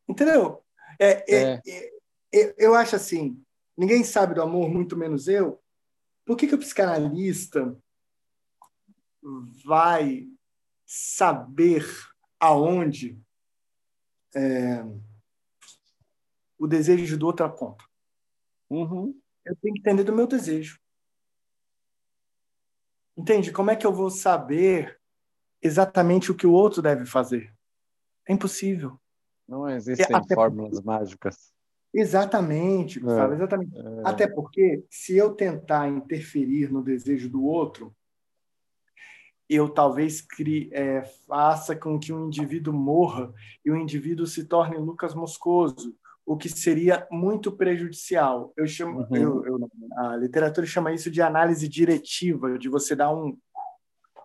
Entendeu? É, é. É, é, eu acho assim, ninguém sabe do amor, muito menos eu. Por que, que o psicanalista vai saber aonde é, o desejo do outro aponta? Uhum. Eu tenho que entender do meu desejo. Entende? Como é que eu vou saber exatamente o que o outro deve fazer? É impossível. Não existem Até fórmulas porque... mágicas. Exatamente, Gustavo, é, exatamente. É... Até porque, se eu tentar interferir no desejo do outro, eu talvez crie, é, faça com que um indivíduo morra e o indivíduo se torne Lucas Moscoso, o que seria muito prejudicial. Eu chamo, uhum. eu, eu, a literatura chama isso de análise diretiva, de você dar um,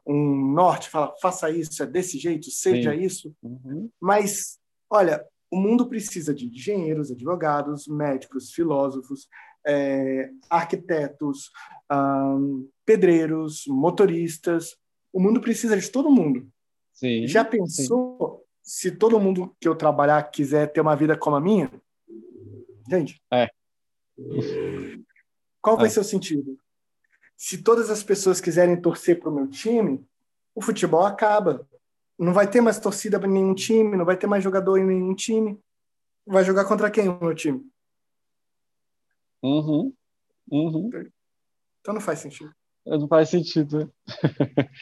um norte, fala, faça isso, é desse jeito, seja Sim. isso. Uhum. Mas, olha, o mundo precisa de engenheiros, advogados, médicos, filósofos, é, arquitetos, pedreiros, motoristas. O mundo precisa de todo mundo. Sim, Já pensou sim. se todo mundo que eu trabalhar quiser ter uma vida como a minha? Entende? É. Qual vai é. ser o sentido? Se todas as pessoas quiserem torcer para o meu time, o futebol acaba. Não vai ter mais torcida para nenhum time, não vai ter mais jogador em nenhum time. Vai jogar contra quem o meu time? Uhum. Uhum. Então não faz sentido. Não faz sentido.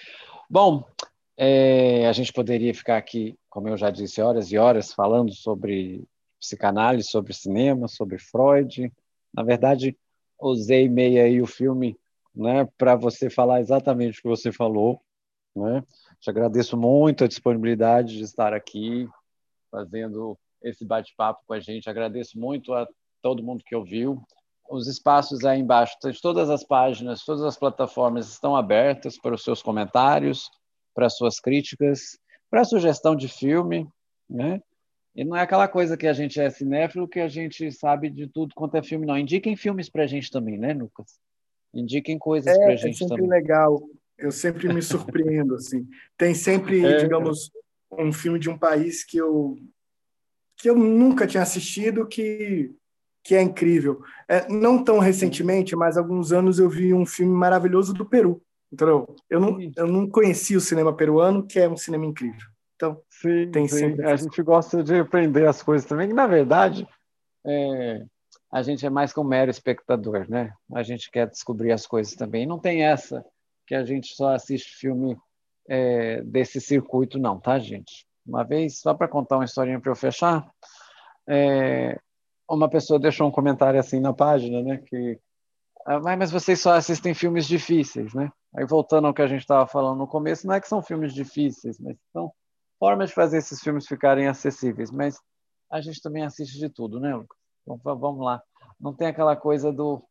Bom, é, a gente poderia ficar aqui, como eu já disse, horas e horas falando sobre psicanálise, sobre cinema, sobre Freud. Na verdade, usei meio aí o filme né, para você falar exatamente o que você falou. Né? Te agradeço muito a disponibilidade de estar aqui fazendo esse bate-papo com a gente. Agradeço muito a todo mundo que ouviu. Os espaços aí embaixo, todas as páginas, todas as plataformas estão abertas para os seus comentários, para as suas críticas, para a sugestão de filme, né? E não é aquela coisa que a gente é cinéfilo que a gente sabe de tudo quanto é filme, não. Indiquem filmes para a gente também, né, Lucas? Indiquem coisas é, para a gente é sempre também. legal. Eu sempre me surpreendo, assim. Tem sempre, é. digamos, um filme de um país que eu que eu nunca tinha assistido que que é incrível. É, não tão recentemente, mas alguns anos eu vi um filme maravilhoso do Peru. Entendeu? Eu não, eu não conhecia o cinema peruano, que é um cinema incrível. Então, sim, tem sim. A gente gosta de aprender as coisas também, que na verdade é, a gente é mais como mero espectador, né? A gente quer descobrir as coisas também. Não tem essa que a gente só assiste filme é, desse circuito, não, tá, gente? Uma vez, só para contar uma historinha para eu fechar, é, uma pessoa deixou um comentário assim na página, né? Que, ah, mas vocês só assistem filmes difíceis, né? Aí voltando ao que a gente estava falando no começo, não é que são filmes difíceis, mas são formas de fazer esses filmes ficarem acessíveis. Mas a gente também assiste de tudo, né, Lucas? Então vamos lá. Não tem aquela coisa do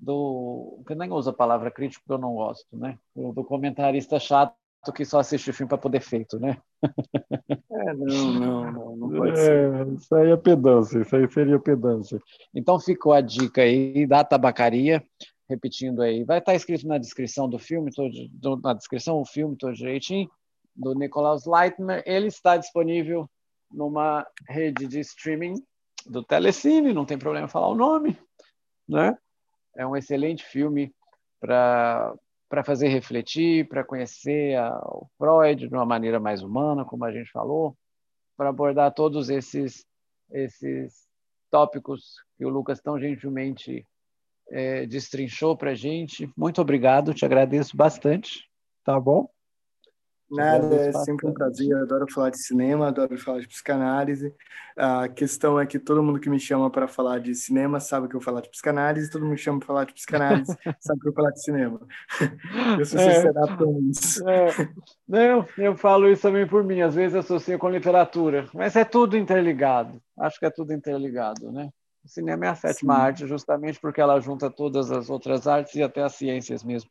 do que nem usa a palavra crítico, eu não gosto, né? Do comentarista chato que só assiste filme para poder feito, né? É, não, não, não, não pode é, ser. Isso aí é pedância, isso aí seria pedância. Então ficou a dica aí da tabacaria, repetindo aí, vai estar escrito na descrição do filme, todo, na descrição o filme todo direitinho, do Nicholas Leitner, ele está disponível numa rede de streaming do Telecine, não tem problema falar o nome, né? É um excelente filme para para fazer refletir, para conhecer a, o Freud de uma maneira mais humana, como a gente falou, para abordar todos esses esses tópicos que o Lucas tão gentilmente é, destrinchou para a gente. Muito obrigado, te agradeço bastante, tá bom? Nada, é sempre um prazer. Adoro falar de cinema, adoro falar de psicanálise. A questão é que todo mundo que me chama para falar de cinema sabe que eu falar de psicanálise, todo mundo me chama para falar de psicanálise sabe que eu falar de cinema. Eu sou é, com isso. É. Não, eu falo isso também por mim, às vezes associo com literatura, mas é tudo interligado. Acho que é tudo interligado, né? O cinema é a sétima Sim. arte, justamente porque ela junta todas as outras artes e até as ciências mesmo.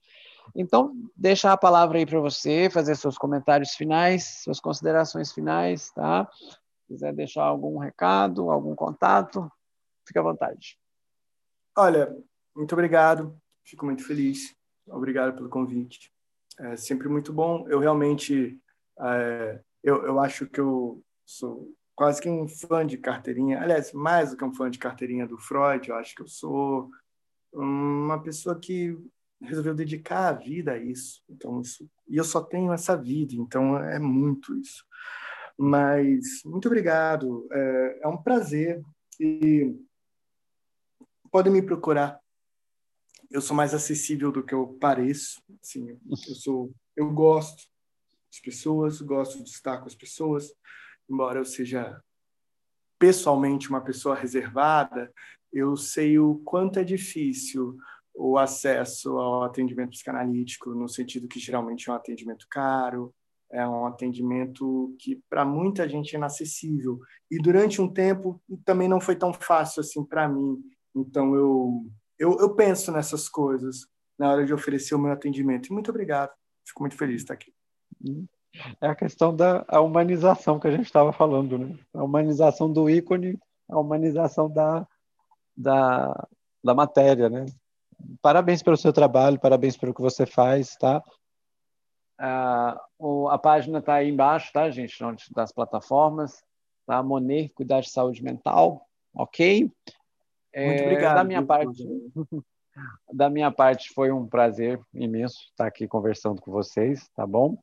Então, deixar a palavra aí para você, fazer seus comentários finais, suas considerações finais, tá? Se quiser deixar algum recado, algum contato, fique à vontade. Olha, muito obrigado, fico muito feliz. Obrigado pelo convite. É sempre muito bom. Eu realmente, é, eu, eu acho que eu sou quase que um fã de carteirinha. Aliás, mais do que um fã de carteirinha do Freud, eu acho que eu sou uma pessoa que resolveu dedicar a vida a isso. Então, isso, e eu só tenho essa vida, então é muito isso. Mas muito obrigado, é, é um prazer e podem me procurar. Eu sou mais acessível do que eu pareço. Assim, eu sou, eu gosto das pessoas, gosto de estar com as pessoas, embora eu seja pessoalmente uma pessoa reservada, eu sei o quanto é difícil o acesso ao atendimento psicanalítico, no sentido que geralmente é um atendimento caro, é um atendimento que para muita gente é inacessível. E durante um tempo também não foi tão fácil assim para mim. Então eu, eu, eu penso nessas coisas na hora de oferecer o meu atendimento. E muito obrigado. Fico muito feliz de estar aqui. É a questão da a humanização que a gente estava falando, né? A humanização do ícone, a humanização da, da, da matéria, né? Parabéns pelo seu trabalho, parabéns pelo que você faz, tá? Ah, o, a página está aí embaixo, tá, gente? Das plataformas, tá? Monet, cuidar de saúde mental, ok? É, Muito obrigado. Da minha parte, da minha parte foi um prazer imenso estar aqui conversando com vocês, tá bom?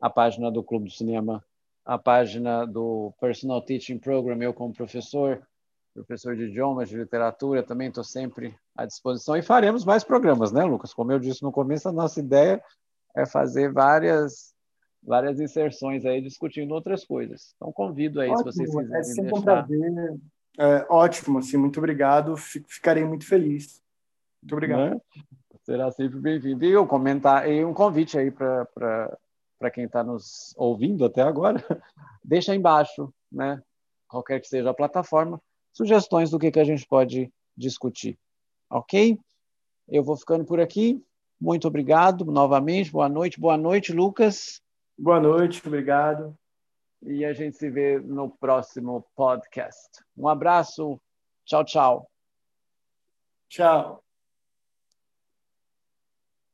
A página do Clube do Cinema, a página do Personal Teaching Program, eu como professor, professor de idiomas, de literatura, também estou sempre à disposição e faremos mais programas, né, Lucas? Como eu disse no começo, a nossa ideia é fazer várias várias inserções aí discutindo outras coisas. Então convido aí ótimo, se vocês quiserem é sempre deixar. Um prazer. É, ótimo, assim, muito obrigado. Ficarei muito feliz. Muito obrigado. Né? Será sempre bem-vindo. E um comentar e um convite aí para para quem está nos ouvindo até agora, deixa aí embaixo, né? Qualquer que seja a plataforma, sugestões do que, que a gente pode discutir. Ok? Eu vou ficando por aqui. Muito obrigado novamente. Boa noite. Boa noite, Lucas. Boa noite, obrigado. E a gente se vê no próximo podcast. Um abraço. Tchau, tchau. Tchau.